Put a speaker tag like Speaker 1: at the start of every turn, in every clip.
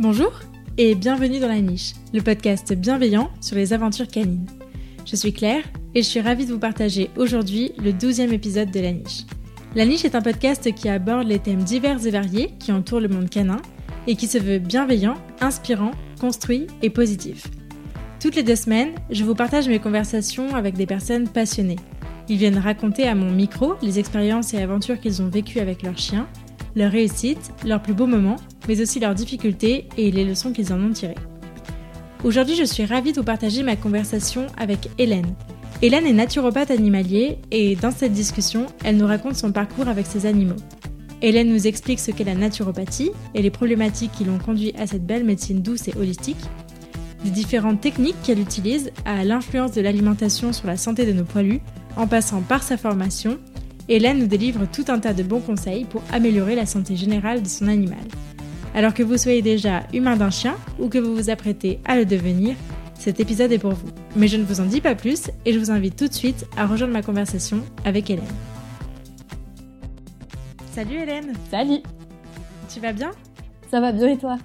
Speaker 1: Bonjour et bienvenue dans La Niche, le podcast bienveillant sur les aventures canines. Je suis Claire et je suis ravie de vous partager aujourd'hui le 12e épisode de La Niche. La Niche est un podcast qui aborde les thèmes divers et variés qui entourent le monde canin et qui se veut bienveillant, inspirant, construit et positif. Toutes les deux semaines, je vous partage mes conversations avec des personnes passionnées. Ils viennent raconter à mon micro les expériences et aventures qu'ils ont vécues avec leurs chiens leurs réussites, leurs plus beaux moments, mais aussi leurs difficultés et les leçons qu'ils en ont tirées. Aujourd'hui, je suis ravie de vous partager ma conversation avec Hélène. Hélène est naturopathe animalier et dans cette discussion, elle nous raconte son parcours avec ses animaux. Hélène nous explique ce qu'est la naturopathie et les problématiques qui l'ont conduit à cette belle médecine douce et holistique, des différentes techniques qu'elle utilise à l'influence de l'alimentation sur la santé de nos poilus, en passant par sa formation Hélène nous délivre tout un tas de bons conseils pour améliorer la santé générale de son animal. Alors que vous soyez déjà humain d'un chien ou que vous vous apprêtez à le devenir, cet épisode est pour vous. Mais je ne vous en dis pas plus et je vous invite tout de suite à rejoindre ma conversation avec Hélène. Salut Hélène
Speaker 2: Salut
Speaker 1: Tu vas bien?
Speaker 2: Ça va bien et toi?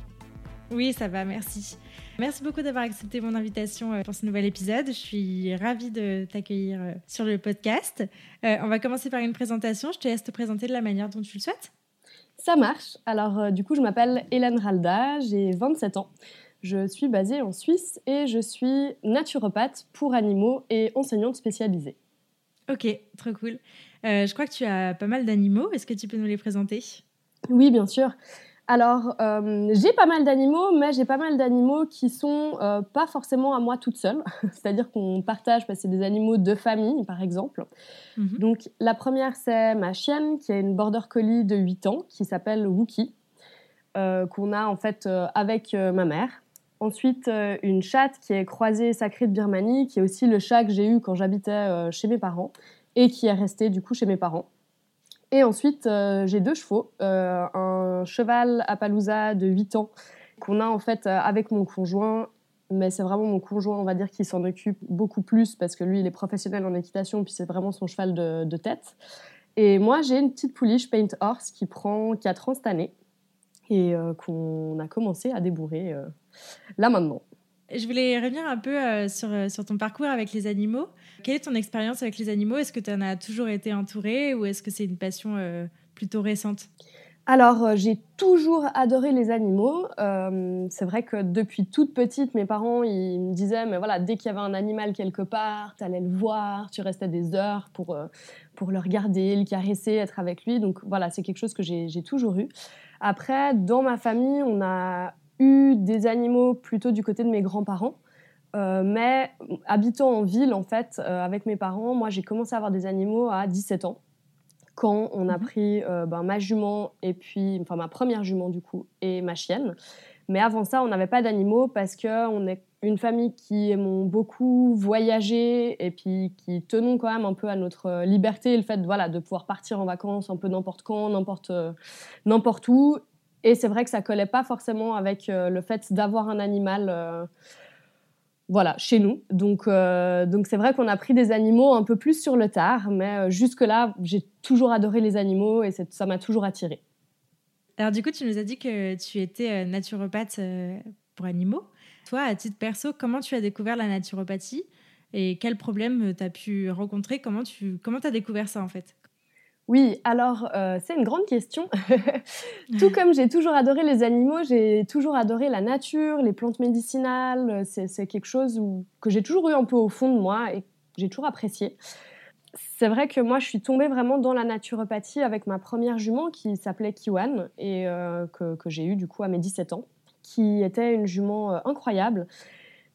Speaker 1: Oui, ça va, merci. Merci beaucoup d'avoir accepté mon invitation euh, pour ce nouvel épisode. Je suis ravie de t'accueillir euh, sur le podcast. Euh, on va commencer par une présentation. Je te laisse te présenter de la manière dont tu le souhaites.
Speaker 2: Ça marche. Alors, du coup, je m'appelle Hélène Ralda, j'ai 27 ans. Je suis basée en Suisse et je suis naturopathe pour animaux et enseignante spécialisée.
Speaker 1: Ok, trop cool. je crois que tu as pas mal d'animaux. Est-ce que tu peux nous les présenter?
Speaker 2: Oui, bien sûr. Alors, euh, j'ai pas mal d'animaux, mais j'ai pas mal d'animaux qui sont euh, pas forcément à moi toute seule. C'est-à-dire qu'on partage, parce que c'est des animaux de famille, par exemple. Mhm. Donc, la première, c'est ma chienne, qui est une border collie de 8 ans, qui s'appelle Wookie, euh, qu'on a en fait avec ma mère. Ensuite, une chatte qui est croisée sacrée de Birmanie, qui est aussi le chat que j'ai eu quand j'habitais chez mes parents, et qui est resté du coup chez mes parents. Et ensuite, euh, j'ai deux chevaux, euh, un cheval Appaloosa de 8 ans qu'on a en fait euh, avec mon conjoint, mais c'est vraiment mon conjoint, on va dire, qui s'en occupe beaucoup plus parce que lui, il est professionnel en équitation, puis c'est vraiment son cheval de, tête. Et moi, j'ai une petite pouliche Paint Horse qui prend 4 ans cette année et qu'on a commencé à débourrer là maintenant.
Speaker 1: Je voulais revenir un peu euh, sur, euh, sur ton parcours avec les animaux. Quelle est ton expérience avec les animaux? Est-ce que tu en as toujours été entourée ou est-ce que c'est une passion euh, plutôt récente?
Speaker 2: Alors, j'ai toujours adoré les animaux. c'est vrai que depuis toute petite, mes parents, ils me disaient, mais voilà, dès qu'il y avait un animal quelque part, tu allais le voir, tu restais des heures pour, pour le regarder, le caresser, être avec lui. Donc voilà, c'est quelque chose que j'ai toujours eu. Après, dans ma famille, on a eu des animaux plutôt du côté de mes grands-parents. Euh, mais habitant en ville, en fait, euh, avec mes parents, moi, j'ai commencé à avoir des animaux à 17 ans, quand on a mhm. pris euh, ben, ma jument, et puis, enfin, ma première jument, du coup, et ma chienne. Mais avant ça, on n'avait pas d'animaux parce qu'on est une famille qui aimons beaucoup voyager et puis qui tenons quand même un peu à notre liberté, le fait voilà, de pouvoir partir en vacances un peu n'importe quand, n'importe, n'importe où, et c'est vrai que ça collait pas forcément avec euh, le fait d'avoir un animal euh, voilà, chez nous. Donc, euh, donc c'est vrai qu'on a pris des animaux un peu plus sur le tard, mais jusque-là, j'ai toujours adoré les animaux et ça m'a toujours attiré.
Speaker 1: Alors du coup, tu nous as dit que tu étais naturopathe pour animaux. Toi, à titre perso, comment tu as découvert la naturopathie et quels problèmes tu as pu rencontrer? Comment tu comment as découvert ça en fait?
Speaker 2: Oui, alors euh, c'est une grande question. Tout comme j'ai toujours adoré les animaux, j'ai toujours adoré la nature, les plantes médicinales. C'est quelque chose que j'ai toujours eu un peu au fond de moi et que j'ai toujours apprécié. C'est vrai que moi, je suis tombée vraiment dans la naturopathie avec ma première jument qui s'appelait Kiwan et euh, que, j'ai eue du coup à mes 17 ans, qui était une jument euh, incroyable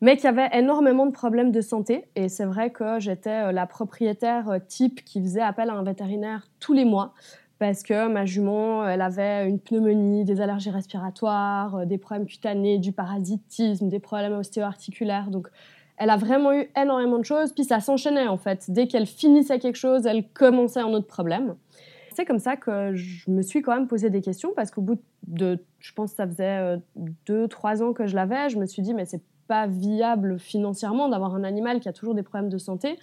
Speaker 2: mais qui avait énormément de problèmes de santé. Et c'est vrai que j'étais euh, la propriétaire euh, type qui faisait appel à un vétérinaire tous les mois parce que ma jument, elle avait une pneumonie, des allergies respiratoires, euh, des problèmes cutanés, du parasitisme, des problèmes ostéo-articulaires. Donc, elle a vraiment eu énormément de choses. Puis ça s'enchaînait en fait. Dès qu'elle finissait quelque chose, elle commençait un autre problème. C'est comme ça que je me suis quand même posé des questions parce qu'au bout de, je pense que ça faisait deux, trois ans que je l'avais, je me suis dit mais c'est pas viable financièrement d'avoir un animal qui a toujours des problèmes de santé.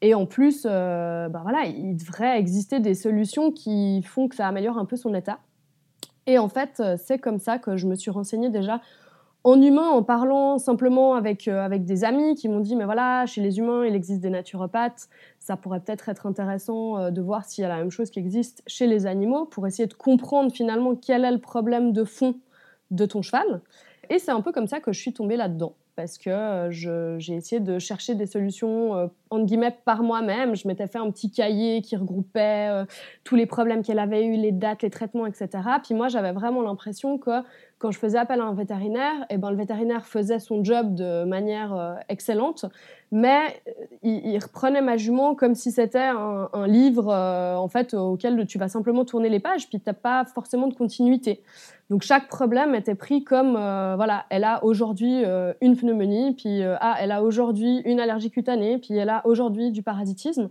Speaker 2: Et en plus, euh, bah voilà, il devrait exister des solutions qui font que ça améliore un peu son état. Et en fait, c'est comme ça que je me suis renseignée déjà en humain, en parlant simplement avec, euh, avec des amis qui m'ont dit, mais voilà, chez les humains, il existe des naturopathes, ça pourrait peut-être être intéressant euh, de voir s'il y a la même chose qui existe chez les animaux pour essayer de comprendre finalement quel est le problème de fond de ton cheval. Et c'est un peu comme ça que je suis tombée là-dedans parce que euh, j'ai essayé de chercher des solutions euh, entre guillemets par moi-même. Je m'étais fait un petit cahier qui regroupait euh, tous les problèmes qu'elle avait eu, les dates, les traitements, etc. Puis moi, j'avais vraiment l'impression que quand je faisais appel à un vétérinaire, eh ben, le vétérinaire faisait son job de manière excellente, mais il, reprenait ma jument comme si c'était un, livre en fait auquel tu vas simplement tourner les pages, puis tu n'as pas forcément de continuité. Donc chaque problème était pris comme, euh, voilà, elle a aujourd'hui euh, une pneumonie, puis euh, ah, elle a aujourd'hui une allergie cutanée, puis elle a aujourd'hui du parasitisme.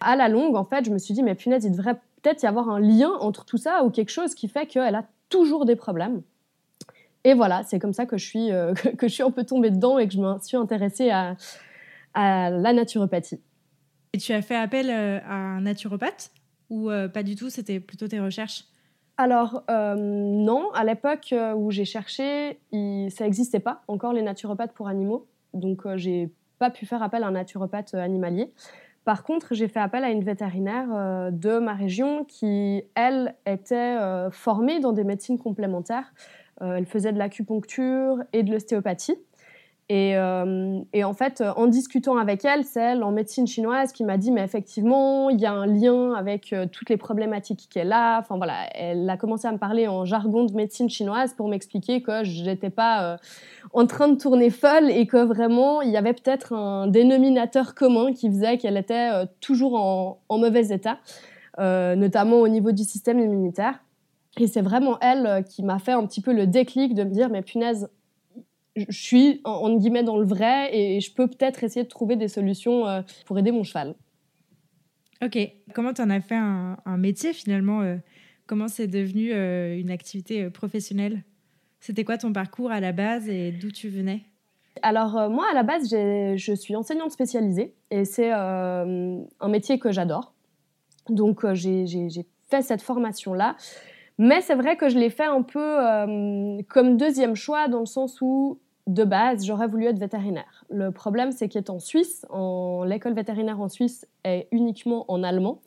Speaker 2: À la longue, en fait, je me suis dit, mais punaise, il devrait peut-être y avoir un lien entre tout ça ou quelque chose qui fait qu'elle a toujours des problèmes. Et voilà, c'est comme ça que je, suis, que je suis un peu tombée dedans et que je me suis intéressée à, à la naturopathie.
Speaker 1: Et tu as fait appel à un naturopathe ou pas du tout C'était plutôt tes recherches?
Speaker 2: Alors euh, non, à l'époque euh, où j'ai cherché, ça n'existait pas encore les naturopathes pour animaux, donc euh, j'ai pas pu faire appel à un naturopathe animalier. Par contre, j'ai fait appel à une vétérinaire de ma région qui, elle, était formée dans des médecines complémentaires. Elle faisait de l'acupuncture et de l'ostéopathie. Euh, et, en fait, en discutant avec elle, c'est elle en médecine chinoise qui m'a dit, mais effectivement, il y a un lien avec euh, toutes les problématiques qu'elle a. Enfin voilà, elle a commencé à me parler en jargon de médecine chinoise pour m'expliquer que je n'étais pas euh, en train de tourner folle et que vraiment, il y avait peut-être un dénominateur commun qui faisait qu'elle était toujours en, mauvais état, notamment au niveau du système immunitaire. Et c'est vraiment elle qui m'a fait un petit peu le déclic de me dire, mais punaise, je suis en, guillemets dans le vrai et je peux peut-être essayer de trouver des solutions euh, pour aider mon cheval.
Speaker 1: Ok, comment tu en as fait un, métier finalement euh, Comment c'est devenu euh, une activité professionnelle? C'était quoi ton parcours à la base et d'où tu venais?
Speaker 2: Alors moi à la base je suis enseignante spécialisée et c'est un métier que j'adore. Donc j'ai fait cette formation là mais c'est vrai que je l'ai fait un peu euh, comme deuxième choix dans le sens où, de base, j'aurais voulu être vétérinaire. Le problème, c'est qu'étant Suisse, en... l'école vétérinaire en Suisse est uniquement en allemand.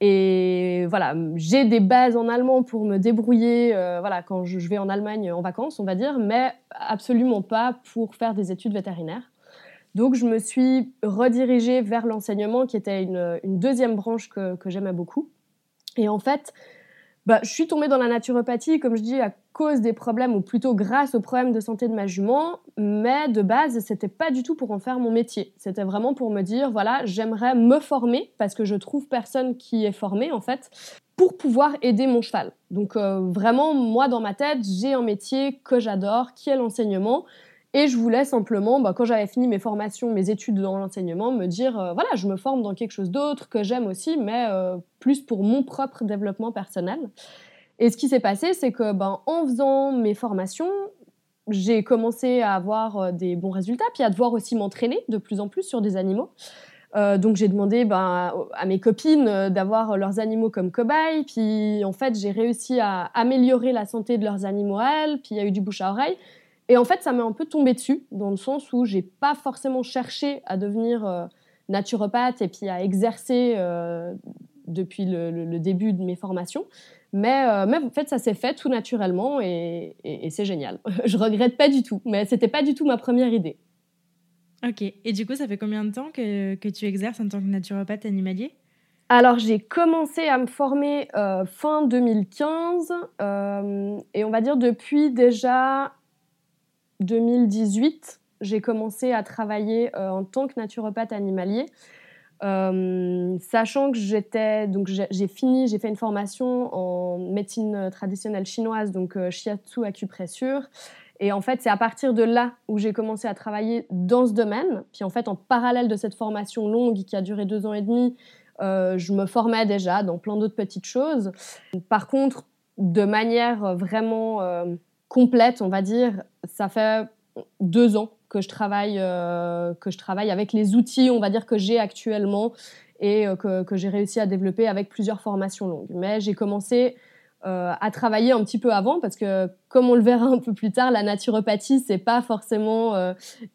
Speaker 2: Et voilà, j'ai des bases en allemand pour me débrouiller euh, voilà, quand je vais en Allemagne en vacances, on va dire, mais absolument pas pour faire des études vétérinaires. Donc je me suis redirigée vers l'enseignement, qui était une, deuxième branche que, que j'aimais beaucoup. Et en fait, bah, je suis tombée dans la naturopathie, comme je dis, à cause des problèmes, ou plutôt grâce aux problèmes de santé de ma jument, mais de base, c'était pas du tout pour en faire mon métier. C'était vraiment pour me dire, voilà, j'aimerais me former, parce que je trouve personne qui est formé, en fait, pour pouvoir aider mon cheval. Donc euh, vraiment, moi, dans ma tête, j'ai un métier que j'adore, qui est l'enseignement, et je voulais simplement, bah, quand j'avais fini mes formations, mes études dans l'enseignement, me dire, euh, voilà, je me forme dans quelque chose d'autre que j'aime aussi, mais euh, plus pour mon propre développement personnel. Et ce qui s'est passé, c'est que ben, en faisant mes formations, j'ai commencé à avoir euh, des bons résultats, puis à devoir aussi m'entraîner de plus en plus sur des animaux. donc j'ai demandé ben, à mes copines d'avoir leurs animaux comme cobayes, puis en fait j'ai réussi à améliorer la santé de leurs animaux à elles, puis il y a eu du bouche à oreille. Et en fait, ça m'est un peu tombé dessus, dans le sens où j'ai pas forcément cherché à devenir euh, naturopathe et puis à exercer euh, depuis le, début de mes formations. Mais, euh, mais en fait, ça s'est fait tout naturellement et, c'est génial. Je regrette pas du tout, mais c'était pas du tout ma première idée.
Speaker 1: Ok. Et du coup, ça fait combien de temps que, que tu exerces en tant que naturopathe animalier?
Speaker 2: Alors j'ai commencé à me former fin 2015 et on va dire depuis déjà 2018, j'ai commencé à travailler euh, en tant que naturopathe animalier. Euh, sachant que j'étais donc j'ai fini, j'ai fait une formation en médecine traditionnelle chinoise, donc euh, shiatsu acupressure. Et en fait, c'est à partir de là où j'ai commencé à travailler dans ce domaine. Puis en fait, en parallèle de cette formation longue qui a duré deux ans et demi, je me formais déjà dans plein d'autres petites choses. Par contre, de manière vraiment complète, on va dire, ça fait deux ans que je travaille, euh, que je travaille avec les outils, on va dire, que j'ai actuellement et euh, que, j'ai réussi à développer avec plusieurs formations longues. Mais j'ai commencé euh, à travailler un petit peu avant parce que comme on le verra un peu plus tard, la naturopathie c'est pas forcément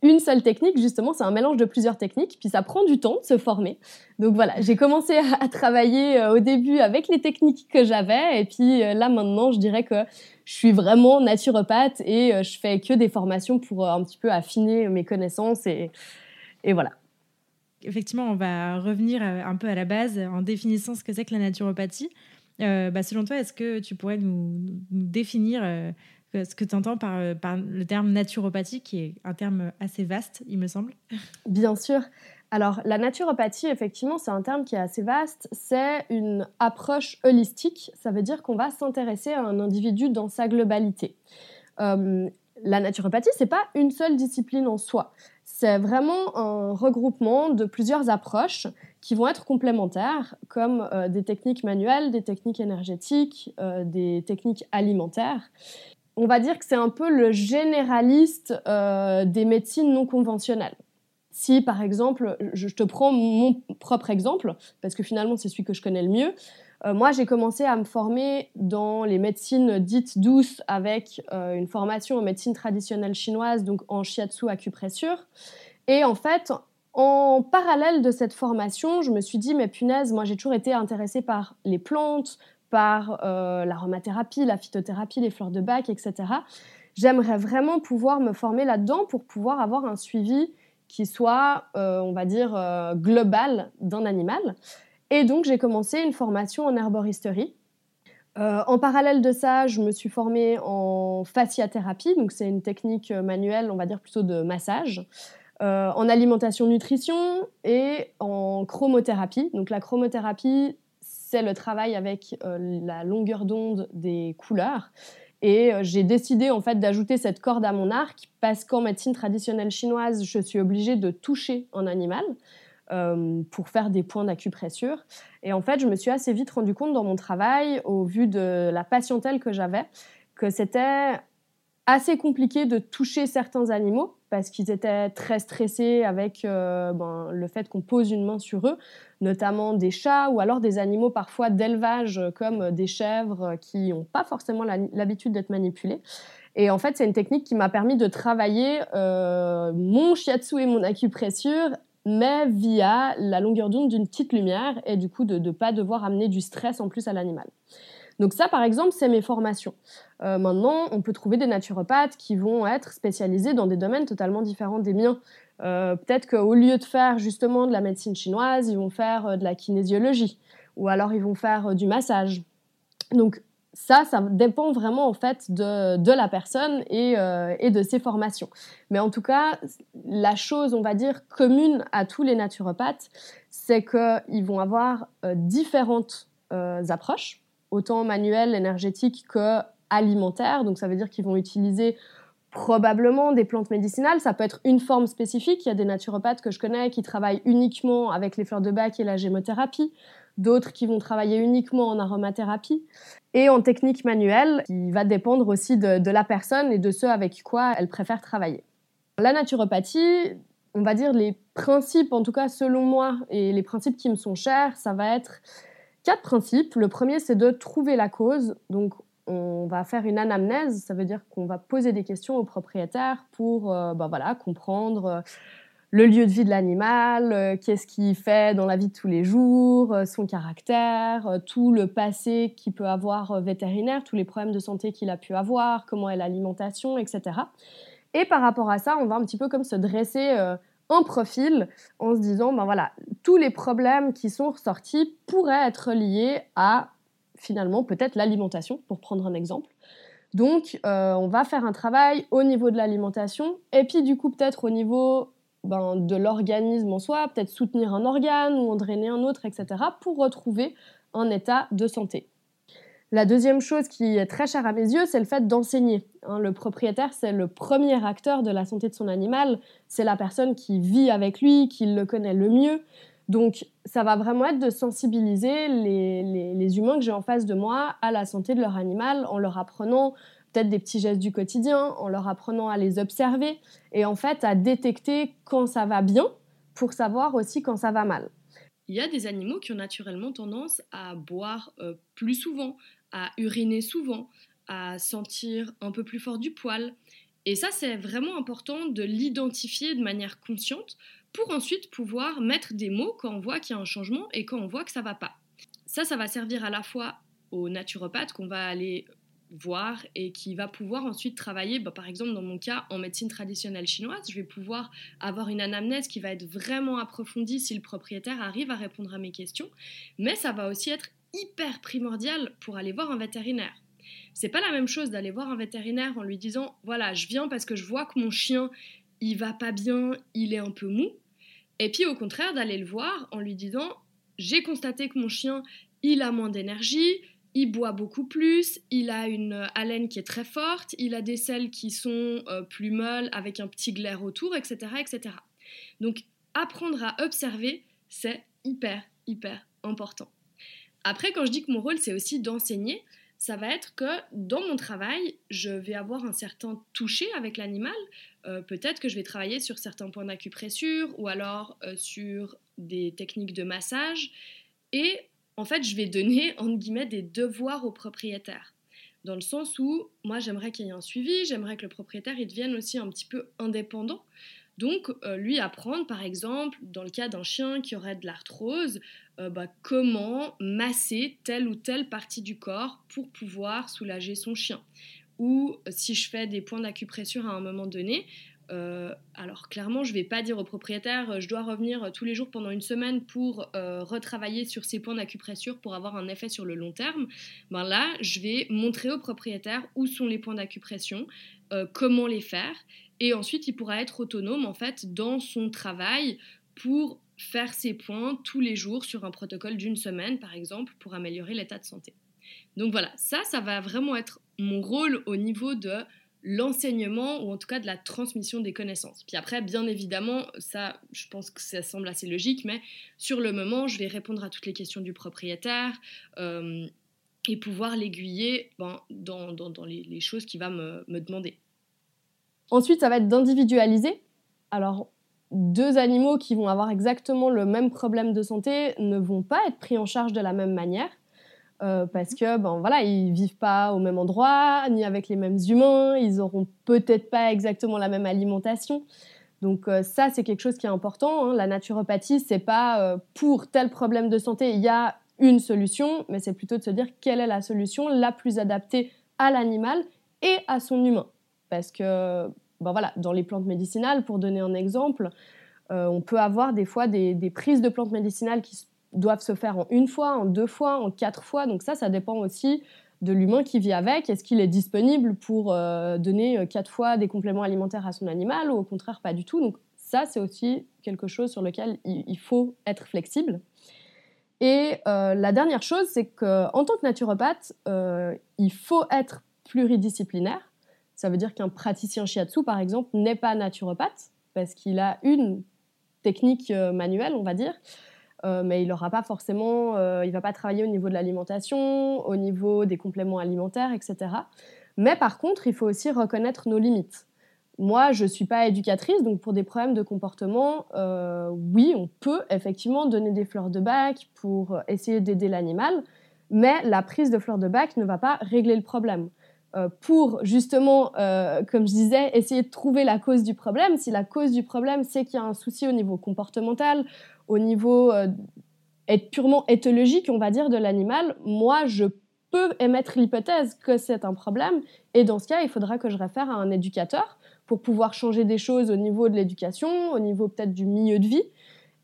Speaker 2: une seule technique justement, c'est un mélange de plusieurs techniques puis ça prend du temps de se former. Donc voilà, j'ai commencé à, travailler au début avec les techniques que j'avais et puis là maintenant, je dirais que je suis vraiment naturopathe et je fais que des formations pour un petit peu affiner mes connaissances et, et voilà.
Speaker 1: Effectivement, on va revenir un peu à la base en définissant ce que c'est que la naturopathie. Euh, bah, selon toi, est-ce que tu pourrais nous, définir euh, ce que tu entends par, euh, par, le terme naturopathie, qui est un terme assez vaste, il me semble?
Speaker 2: Bien sûr. Alors, la naturopathie, effectivement, c'est un terme qui est assez vaste. C'est une approche holistique. Ça veut dire qu'on va s'intéresser à un individu dans sa globalité. la naturopathie, c'est pas une seule discipline en soi. C'est vraiment un regroupement de plusieurs approches qui vont être complémentaires, comme euh, des techniques manuelles, des techniques énergétiques, euh, des techniques alimentaires. On va dire que c'est un peu le généraliste euh, des médecines non conventionnelles. Si par exemple, je te prends mon propre exemple, parce que finalement c'est celui que je connais le mieux, moi, j'ai commencé à me former dans les médecines dites douces avec une formation en médecine traditionnelle chinoise, donc en shiatsu acupressure. Et en fait, en parallèle de cette formation, je me suis dit, mais punaise, moi j'ai toujours été intéressée par les plantes, par euh, l'aromathérapie, la phytothérapie, les fleurs de bac, etc. J'aimerais vraiment pouvoir me former là-dedans pour pouvoir avoir un suivi qui soit, euh, on va dire, euh, global d'un animal. Et donc j'ai commencé une formation en herboristerie. en parallèle de ça, je me suis formée en fasciathérapie, donc c'est une technique manuelle, on va dire plutôt de massage. Euh, en alimentation-nutrition et en chromothérapie. Donc la chromothérapie, c'est le travail avec euh, la longueur d'onde des couleurs. Et euh, j'ai décidé en fait d'ajouter cette corde à mon arc parce qu'en médecine traditionnelle chinoise, je suis obligée de toucher un animal pour faire des points d'acupressure. Et en fait, je me suis assez vite rendu compte dans mon travail, au vu de la patientèle que j'avais, que c'était assez compliqué de toucher certains animaux parce qu'ils étaient très stressés avec euh, ben, le fait qu'on pose une main sur eux, notamment des chats ou alors des animaux parfois d'élevage comme des chèvres qui n'ont pas forcément l'habitude d'être manipulés. Et en fait, c'est une technique qui m'a permis de travailler euh, mon shiatsu et mon acupressure, mais via la longueur d'onde d'une petite lumière et du coup de ne pas devoir amener du stress en plus à l'animal. Donc ça, par exemple, c'est mes formations. Euh, maintenant, on peut trouver des naturopathes qui vont être spécialisés dans des domaines totalement différents des miens. Euh, peut-être qu'au lieu de faire justement de la médecine chinoise, ils vont faire euh, de la kinésiologie ou alors ils vont faire du massage. Donc ça, ça dépend vraiment en fait de, la personne et, et, de ses formations. Mais en tout cas, la chose, on va dire, commune à tous les naturopathes, c'est qu'ils vont avoir différentes approches autant manuel, énergétique que alimentaire. Donc ça veut dire qu'ils vont utiliser probablement des plantes médicinales. Ça peut être une forme spécifique. Il y a des naturopathes que je connais qui travaillent uniquement avec les fleurs de bac et la gémothérapie. D'autres qui vont travailler uniquement en aromathérapie. Et en technique manuelle, qui va dépendre aussi de la personne et de ce avec quoi elle préfère travailler. La naturopathie, on va dire les principes, en tout cas selon moi, et les principes qui me sont chers, ça va être quatre principes. Le premier, c'est de trouver la cause. Donc, on va faire une anamnèse, ça veut dire qu'on va poser des questions au propriétaire pour bah voilà, comprendre euh, le lieu de vie de l'animal, euh, qu'est-ce qu'il fait dans la vie de tous les jours, son caractère, tout le passé qu'il peut avoir vétérinaire, tous les problèmes de santé qu'il a pu avoir, comment est l'alimentation, etc. Et par rapport à ça, on va un petit peu comme se dresser profil en se disant, ben voilà, tous les problèmes qui sont ressortis pourraient être liés à finalement peut-être l'alimentation, pour prendre un exemple. Donc, euh, on va faire un travail au niveau de l'alimentation et puis du coup peut-être au niveau ben, de l'organisme en soi, peut-être soutenir un organe ou en drainer un autre, etc., pour retrouver un état de santé. La deuxième chose qui est très chère à mes yeux, c'est le fait d'enseigner. Hein. le propriétaire, c'est le premier acteur de la santé de son animal, c'est la personne qui vit avec lui, qui le connaît le mieux. Donc, ça va vraiment être de sensibiliser les, humains que j'ai en face de moi à la santé de leur animal en leur apprenant peut-être des petits gestes du quotidien, en leur apprenant à les observer et en fait à détecter quand ça va bien pour savoir aussi quand ça va mal. il y a des animaux qui ont naturellement tendance à boire euh, plus souvent, à uriner souvent, à sentir un peu plus fort du poil. Et ça, c'est vraiment important de l'identifier de manière consciente pour ensuite pouvoir mettre des mots quand on voit qu'il y a un changement et quand on voit que ça va pas. Ça, ça va servir à la fois aux naturopathes qu'on va aller voir et qui va pouvoir ensuite travailler, bah, par exemple dans mon cas en médecine traditionnelle chinoise, je vais pouvoir avoir une anamnèse qui va être vraiment approfondie si le propriétaire arrive à répondre à mes questions, mais ça va aussi être hyper primordial pour aller voir un vétérinaire. C'est pas la même chose d'aller voir un vétérinaire en lui disant voilà, je viens parce que je vois que mon chien il va pas bien, il est un peu mou, et puis au contraire d'aller le voir en lui disant j'ai constaté que mon chien il a moins d'énergie, il boit beaucoup plus, il a une haleine qui est très forte, il a des selles qui sont euh, plus molles avec un petit glaire autour, etc., etc. Donc apprendre à observer, c'est hyper, hyper important. Après, quand je dis que mon rôle, c'est aussi d'enseigner, ça va être que dans mon travail, je vais avoir un certain toucher avec l'animal. Euh, peut-être que je vais travailler sur certains points d'acupressure ou alors euh, sur des techniques de massage. Et en fait, je vais donner, entre guillemets, des devoirs au propriétaire. Dans le sens où, moi, j'aimerais qu'il y ait un suivi, j'aimerais que le propriétaire, il devienne aussi un petit peu indépendant. Donc, euh, lui apprendre, par exemple, dans le cas d'un chien qui aurait de l'arthrose, euh, bah, comment masser telle ou telle partie du corps pour pouvoir soulager son chien. Ou si je fais des points d'acupressure à un moment donné, euh, alors clairement, je ne vais pas dire au propriétaire, euh, je dois revenir euh, tous les jours pendant une semaine pour retravailler sur ces points d'acupressure pour avoir un effet sur le long terme. Ben là, je vais montrer au propriétaire où sont les points d'acupression, comment les faire, et ensuite il pourra être autonome en fait dans son travail pour faire ces points tous les jours sur un protocole d'une semaine par exemple pour améliorer l'état de santé. Donc voilà, ça, ça va vraiment être mon rôle au niveau de l'enseignement ou en tout cas de la transmission des connaissances. Puis après, bien évidemment, ça, je pense que ça semble assez logique, mais sur le moment, je vais répondre à toutes les questions du propriétaire euh, et pouvoir l'aiguiller ben, dans, les, choses qu'il va me, me demander. Ensuite, ça va être d'individualiser. Alors, deux animaux qui vont avoir exactement le même problème de santé ne vont pas être pris en charge de la même manière. Euh, parce que ben voilà ils vivent pas au même endroit ni avec les mêmes humains ils auront peut-être pas exactement la même alimentation donc euh, ça c'est quelque chose qui est important hein. la naturopathie c'est pas euh, pour tel problème de santé il y a une solution mais c'est plutôt de se dire quelle est la solution la plus adaptée à l'animal et à son humain parce que ben voilà dans les plantes médicinales pour donner un exemple on peut avoir des fois des, prises de plantes médicinales qui doivent se faire en une fois, en deux fois, en quatre fois. Donc ça, ça dépend aussi de l'humain qui vit avec. Est-ce qu'il est disponible pour euh, donner euh, quatre fois des compléments alimentaires à son animal ou au contraire pas du tout? Donc ça, c'est aussi quelque chose sur lequel il, faut être flexible. Et euh, la dernière chose, c'est qu'en tant que naturopathe, il faut être pluridisciplinaire. Ça veut dire qu'un praticien shiatsu, par exemple, n'est pas naturopathe parce qu'il a une technique manuelle, on va dire, euh, mais il aura pas forcément, euh, il va pas travailler au niveau de l'alimentation, au niveau des compléments alimentaires, etc. Mais par contre, il faut aussi reconnaître nos limites. Moi, je ne suis pas éducatrice, donc pour des problèmes de comportement, euh, oui, on peut effectivement donner des fleurs de bac pour essayer d'aider l'animal, mais la prise de fleurs de bac ne va pas régler le problème. Pour justement, comme je disais, essayer de trouver la cause du problème, si la cause du problème, c'est qu'il y a un souci au niveau comportemental, au niveau euh, purement éthologique, on va dire, de l'animal, moi, je peux émettre l'hypothèse que c'est un problème. Et dans ce cas, il faudra que je réfère à un éducateur pour pouvoir changer des choses au niveau de l'éducation, au niveau peut-être du milieu de vie.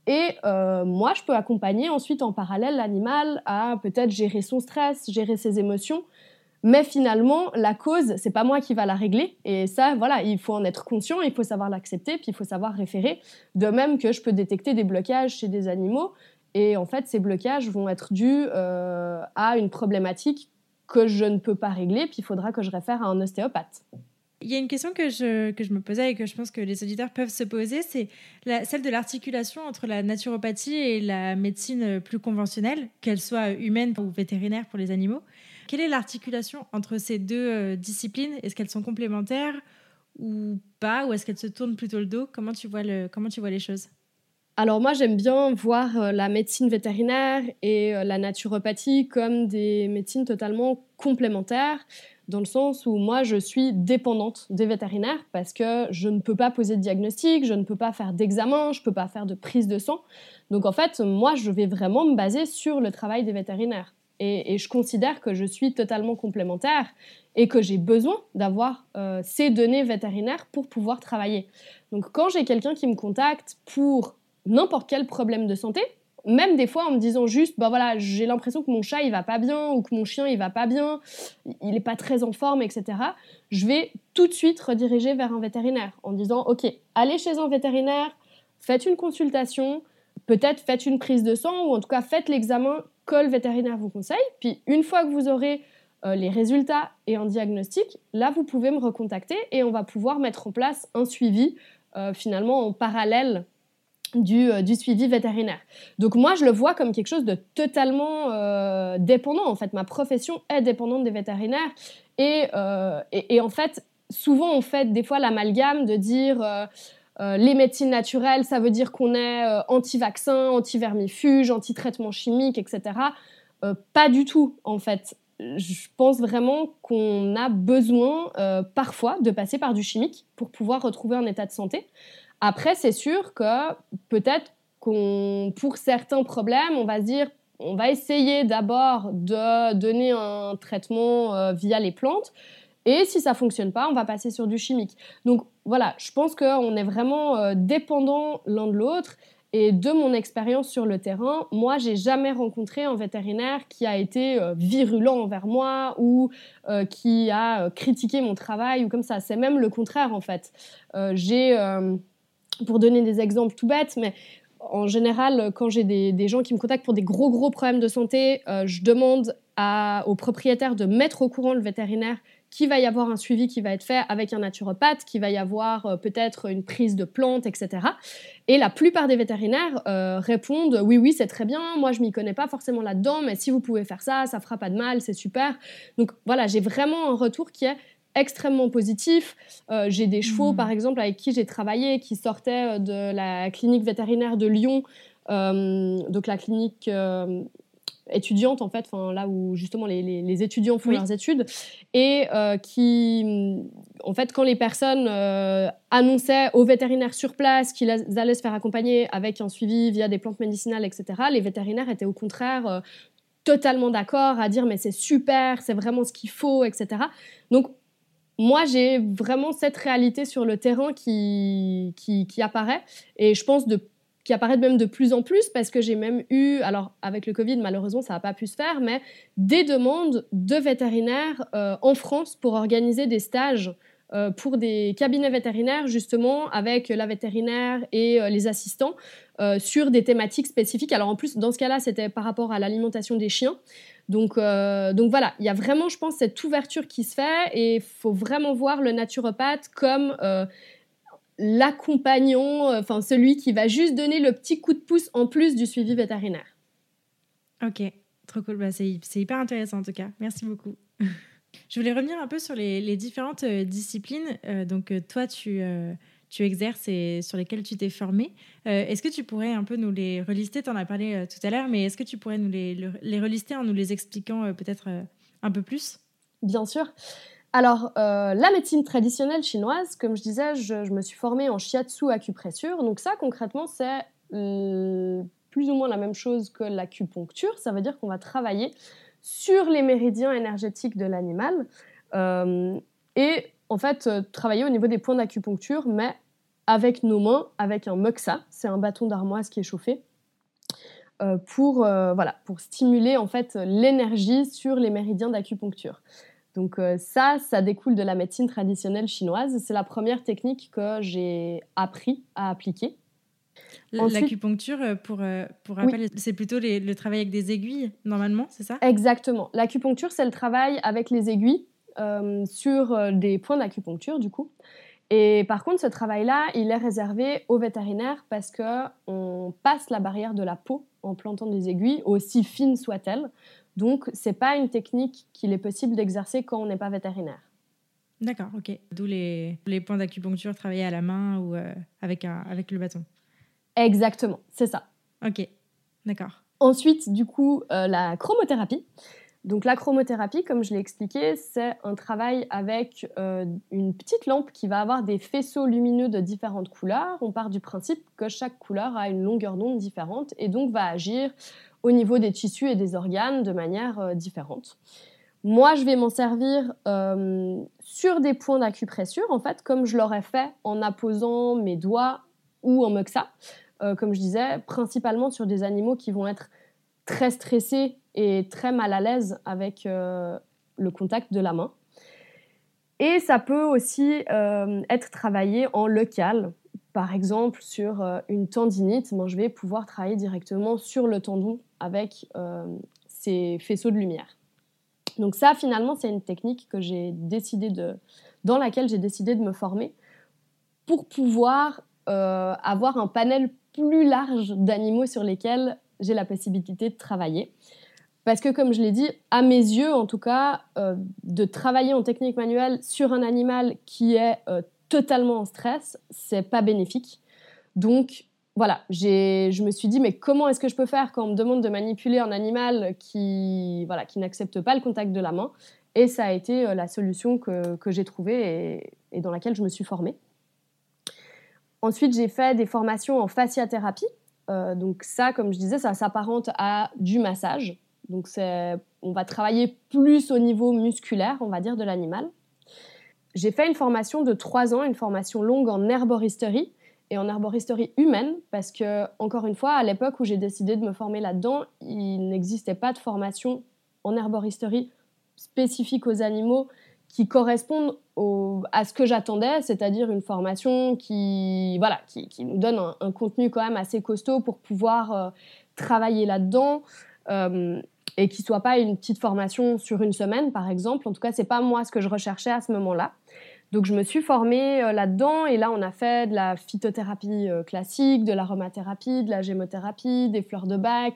Speaker 2: Et euh, moi, je peux accompagner ensuite en parallèle l'animal à peut-être gérer son stress, gérer ses émotions, mais finalement, la cause, c'est pas moi qui va la régler. Et ça, voilà, il faut en être conscient, il faut savoir l'accepter, puis il faut savoir référer. De même que je peux détecter des blocages chez des animaux. Et en fait, ces blocages vont être dus euh, à une problématique que je ne peux pas régler, puis il faudra que je réfère à un ostéopathe.
Speaker 1: Il y a une question que je, que je me posais et que je pense que les auditeurs peuvent se poser, c'est celle de l'articulation entre la naturopathie et la médecine plus conventionnelle, qu'elle soit humaine ou vétérinaire pour les animaux. Quelle est l'articulation entre ces deux euh, disciplines? Est-ce qu'elles sont complémentaires ou pas? Ou est-ce qu'elles se tournent plutôt le dos? Comment tu, vois le, comment tu vois les choses?
Speaker 2: Alors moi j'aime bien voir euh, la médecine vétérinaire et euh, la naturopathie comme des médecines totalement complémentaires dans le sens où moi je suis dépendante des vétérinaires parce que je ne peux pas poser de diagnostic, je ne peux pas faire d'examen, je ne peux pas faire de prise de sang. Donc en fait, moi je vais vraiment me baser sur le travail des vétérinaires. Et, je considère que je suis totalement complémentaire et que j'ai besoin d'avoir euh, ces données vétérinaires pour pouvoir travailler. Donc quand j'ai quelqu'un qui me contacte pour n'importe quel problème de santé, même des fois en me disant juste, bah voilà, j'ai l'impression que mon chat il va pas bien ou que mon chien il va pas bien, il est pas très en forme, etc. Je vais tout de suite rediriger vers un vétérinaire en disant, ok, allez chez un vétérinaire, faites une consultation, peut-être faites une prise de sang ou en tout cas faites l'examen que vétérinaire vous conseille. Puis une fois que vous aurez euh, les résultats et un diagnostic, là vous pouvez me recontacter et on va pouvoir mettre en place un suivi euh, finalement en parallèle euh, du, suivi vétérinaire. Donc moi, je le vois comme quelque chose de totalement dépendant. En fait, ma profession est dépendante des vétérinaires. Euh, et, et, en fait, souvent, on fait des fois l'amalgame de dire... les médecines naturelles, ça veut dire qu'on est anti-vaccin, anti-vermifuge, anti-traitement chimique, etc. pas du tout, en fait. Je pense vraiment qu'on a besoin parfois de passer par du chimique pour pouvoir retrouver un état de santé. Après, c'est sûr que peut-être qu'on, pour certains problèmes, on va se dire, on va essayer d'abord de donner un traitement euh, via les plantes. Et si ça fonctionne pas, on va passer sur du chimique. Donc voilà, je pense qu'on est vraiment euh, dépendant l'un de l'autre. Et de mon expérience sur le terrain, moi, j'ai jamais rencontré un vétérinaire qui a été euh, virulent envers moi ou qui a critiqué mon travail ou comme ça. C'est même le contraire en fait. j'ai pour donner des exemples tout bêtes, mais en général, quand j'ai des, gens qui me contactent pour des gros, gros problèmes de santé, euh, je demande à, au propriétaire de mettre au courant le vétérinaire qu'il va y avoir un suivi qui va être fait avec un naturopathe, qu'il va y avoir euh, peut-être une prise de plantes, etc. Et la plupart des vétérinaires euh, répondent oui, oui, c'est très bien, moi je m'y connais pas forcément là-dedans, mais si vous pouvez faire ça, ça fera pas de mal, c'est super. Donc voilà, j'ai vraiment un retour qui est extrêmement positif. Euh, j'ai des chevaux, mmh. par exemple, avec qui j'ai travaillé, qui sortaient de la clinique vétérinaire de Lyon, euh, donc la clinique étudiante, en fait, là où justement les, étudiants font leurs études, et qui, en fait, quand les personnes annonçaient aux vétérinaires sur place qu'ils allaient se faire accompagner avec un suivi via des plantes médicinales, etc., les vétérinaires étaient au contraire totalement d'accord à dire mais c'est super, c'est vraiment ce qu'il faut, etc. Donc moi, j'ai vraiment cette réalité sur le terrain qui, qui, apparaît. Et je pense de, qui apparaît même de plus en plus parce que j'ai même eu, alors avec le Covid, malheureusement, ça n'a pas pu se faire, mais des demandes de vétérinaires euh, en France pour organiser des stages euh, pour des cabinets vétérinaires, justement, avec la vétérinaire et euh, les assistants, sur des thématiques spécifiques. Alors en plus, dans ce cas-là, c'était par rapport à l'alimentation des chiens. Donc, donc voilà, il y a vraiment, je pense, cette ouverture qui se fait et il faut vraiment voir le naturopathe comme l'accompagnant, euh, enfin celui qui va juste donner le petit coup de pouce en plus du suivi vétérinaire.
Speaker 1: Ok, trop cool. Bah, c'est hyper intéressant en tout cas. Merci beaucoup. Je voulais revenir un peu sur les, les différentes disciplines. donc toi, tu tu exerces et sur lesquels tu t'es formé. Euh, est-ce que tu pourrais un peu nous les relister? Tu en as parlé euh, tout à l'heure, mais est-ce que tu pourrais nous les, les relister en nous les expliquant euh, peut-être un peu plus?
Speaker 2: Bien sûr. Alors, la médecine traditionnelle chinoise, comme je disais, je, me suis formée en shiatsu acupressure. Donc ça, concrètement, c'est plus ou moins la même chose que l'acupuncture. Ça veut dire qu'on va travailler sur les méridiens énergétiques de l'animal et en fait travailler au niveau des points d'acupuncture, mais avec nos mains, avec un moxa, c'est un bâton d'armoise qui est chauffé, euh, pour, euh, pour stimuler en fait l'énergie sur les méridiens d'acupuncture. Donc euh, ça, ça découle de la médecine traditionnelle chinoise. C'est la première technique que j'ai appris à appliquer.
Speaker 1: L'acupuncture, pour, pour rappel, c'est plutôt le travail avec des aiguilles, normalement, c'est ça?
Speaker 2: Exactement. L'acupuncture, c'est le travail avec les aiguilles sur des points d'acupuncture, du coup. Et par contre, ce travail-là, il est réservé aux vétérinaires parce que on passe la barrière de la peau en plantant des aiguilles, aussi fines soient-elles. Donc, c'est pas une technique qu'il est possible d'exercer quand on n'est pas vétérinaire.
Speaker 1: D'accord, ok. D'où les, les points d'acupuncture travaillés à la main ou euh, avec, un, avec le bâton.
Speaker 2: Exactement, c'est ça.
Speaker 1: Ok, d'accord.
Speaker 2: Ensuite, du coup, la chromothérapie. Donc la chromothérapie, comme je l'ai expliqué, c'est un travail avec euh, une petite lampe qui va avoir des faisceaux lumineux de différentes couleurs. On part du principe que chaque couleur a une longueur d'onde différente et donc va agir au niveau des tissus et des organes de manière euh, différente. Moi, je vais m'en servir euh, sur des points d'acupressure, en fait, comme je l'aurais fait en apposant mes doigts ou en moxa, comme je disais, principalement sur des animaux qui vont être très stressés et très mal à l'aise avec euh, le contact de la main. Et ça peut aussi euh, être travaillé en local. Par exemple, sur euh, une tendinite, je vais pouvoir travailler directement sur le tendon avec ces faisceaux de lumière. Donc ça, finalement, c'est une technique que j'ai décidé de, dans laquelle j'ai décidé de me former pour pouvoir avoir un panel plus large d'animaux sur lesquels j'ai la possibilité de travailler. Parce que, comme je l'ai dit, à mes yeux, en tout cas, euh, de travailler en technique manuelle sur un animal qui est euh, totalement en stress, c'est pas bénéfique. Donc, voilà, je me suis dit, mais comment est-ce que je peux faire quand on me demande de manipuler un animal qui, voilà, qui n'accepte pas le contact de la main? Et ça a été euh, la solution que, que j'ai trouvée et, dans laquelle je me suis formée. Ensuite, j'ai fait des formations en fasciathérapie. donc ça, comme je disais, ça s'apparente à du massage. Donc on va travailler plus au niveau musculaire, on va dire, de l'animal. J'ai fait une formation de trois ans, une formation longue en herboristerie et en herboristerie humaine, parce que, encore une fois, à l'époque où j'ai décidé de me former là-dedans, il n'existait pas de formation en herboristerie spécifique aux animaux qui correspondent à ce que j'attendais, c'est-à-dire une formation qui, voilà, qui, nous donne un, contenu quand même assez costaud pour pouvoir euh, travailler là-dedans. Euh, et qui soit pas une petite formation sur une semaine, par exemple. En tout cas, c'est pas moi ce que je recherchais à ce moment-là. Donc, je me suis formée euh, là-dedans et là, on a fait de la phytothérapie euh, classique, de l'aromathérapie, de la gémothérapie, des fleurs de bac.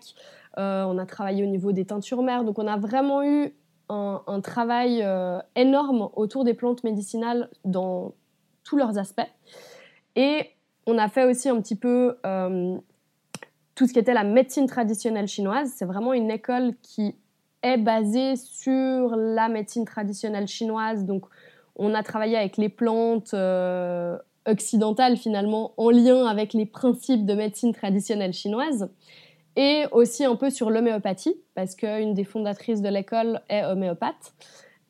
Speaker 2: Euh, on a travaillé au niveau des teintures mères. Donc, on a vraiment eu un, travail énorme autour des plantes médicinales dans tous leurs aspects. Et on a fait aussi un petit peu tout ce qui était la médecine traditionnelle chinoise. C'est vraiment une école qui est basée sur la médecine traditionnelle chinoise. Donc, on a travaillé avec les plantes euh, occidentales finalement en lien avec les principes de médecine traditionnelle chinoise. Et aussi un peu sur l'homéopathie, parce qu'une des fondatrices de l'école est homéopathe.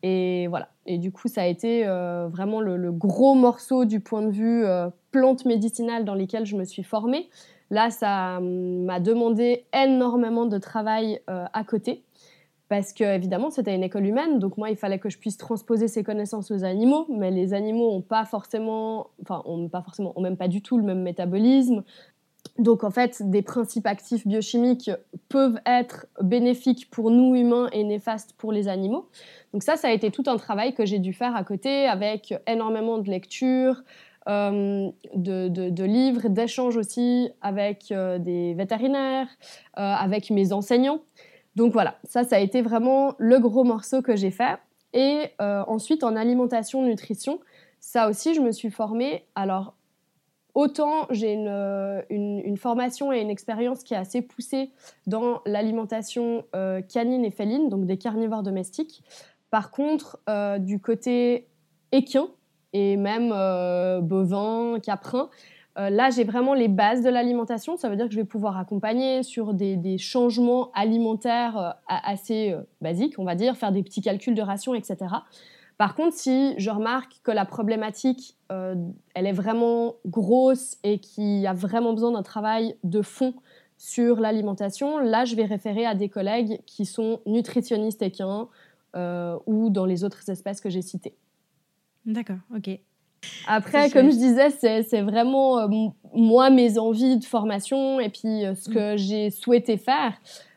Speaker 2: Et voilà. Et du coup, ça a été euh, vraiment le, gros morceau du point de vue euh, plantes médicinales dans lesquelles je me suis formée. Là, ça hum, m'a demandé énormément de travail à côté parce que évidemment c'était une école humaine, donc moi il fallait que je puisse transposer ces connaissances aux animaux, mais les animaux ont pas forcément, enfin ont pas forcément, ont même pas du tout le même métabolisme. Donc en fait, des principes actifs biochimiques peuvent être bénéfiques pour nous humains et néfastes pour les animaux. Donc ça, ça a été tout un travail que j'ai dû faire à côté avec énormément de lectures, euh, de, livres, d'échanges aussi avec euh, des vétérinaires, euh, avec mes enseignants. Donc voilà, ça, a été vraiment le gros morceau que j'ai fait. Et ensuite, en alimentation, nutrition, ça aussi, je me suis formée. Alors, autant j'ai une, une, formation et une expérience qui est assez poussée dans l'alimentation canine et féline, donc des carnivores domestiques. Par contre, du côté équin, et même euh, bovin, caprin. Euh, là, j'ai vraiment les bases de l'alimentation. Ça veut dire que je vais pouvoir accompagner sur des, changements alimentaires euh, assez basiques, on va dire, faire des petits calculs de ration, etc. Par contre, si je remarque que la problématique, elle est vraiment grosse et qu'il y a vraiment besoin d'un travail de fond sur l'alimentation, là, je vais référer à des collègues qui sont nutritionnistes équins ou dans les autres espèces que j'ai citées.
Speaker 1: D'accord, ok.
Speaker 2: Après, comme je disais, c'est vraiment euh, moi mes envies de formation et puis euh, ce que mm. j'ai souhaité faire.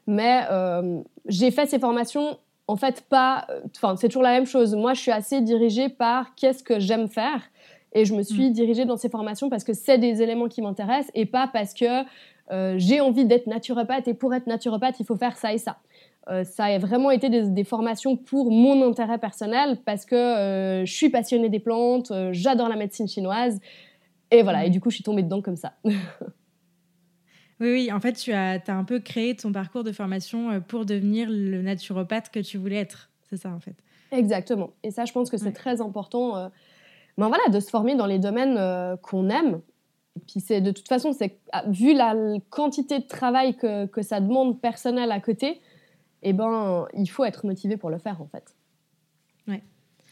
Speaker 2: Mais euh, j'ai fait ces formations, en fait, pas. Enfin, c'est toujours la même chose. Moi, je suis assez dirigée par qu'est-ce que j'aime faire. Et je me suis mm. dirigée dans ces formations parce que c'est des éléments qui m'intéressent et pas parce que j'ai envie d'être naturopathe et pour être naturopathe, il faut faire ça et ça. Euh, ça a vraiment été des, formations pour mon intérêt personnel parce que euh, je suis passionnée des plantes, euh, j'adore la médecine chinoise. Et voilà, et du coup, je suis tombée dedans comme ça.
Speaker 1: Oui, oui, en fait, tu as, as un peu créé ton parcours de formation pour devenir le naturopathe que tu voulais être. C'est ça, en fait.
Speaker 2: Exactement. Et ça, je pense que c'est très important ben voilà, de se former dans les domaines qu'on aime. Puis c'est de toute façon, c'est ah, vu la quantité de travail que, que ça demande personnel à côté, eh ben, il faut être motivé pour le faire en fait.
Speaker 1: Ouais.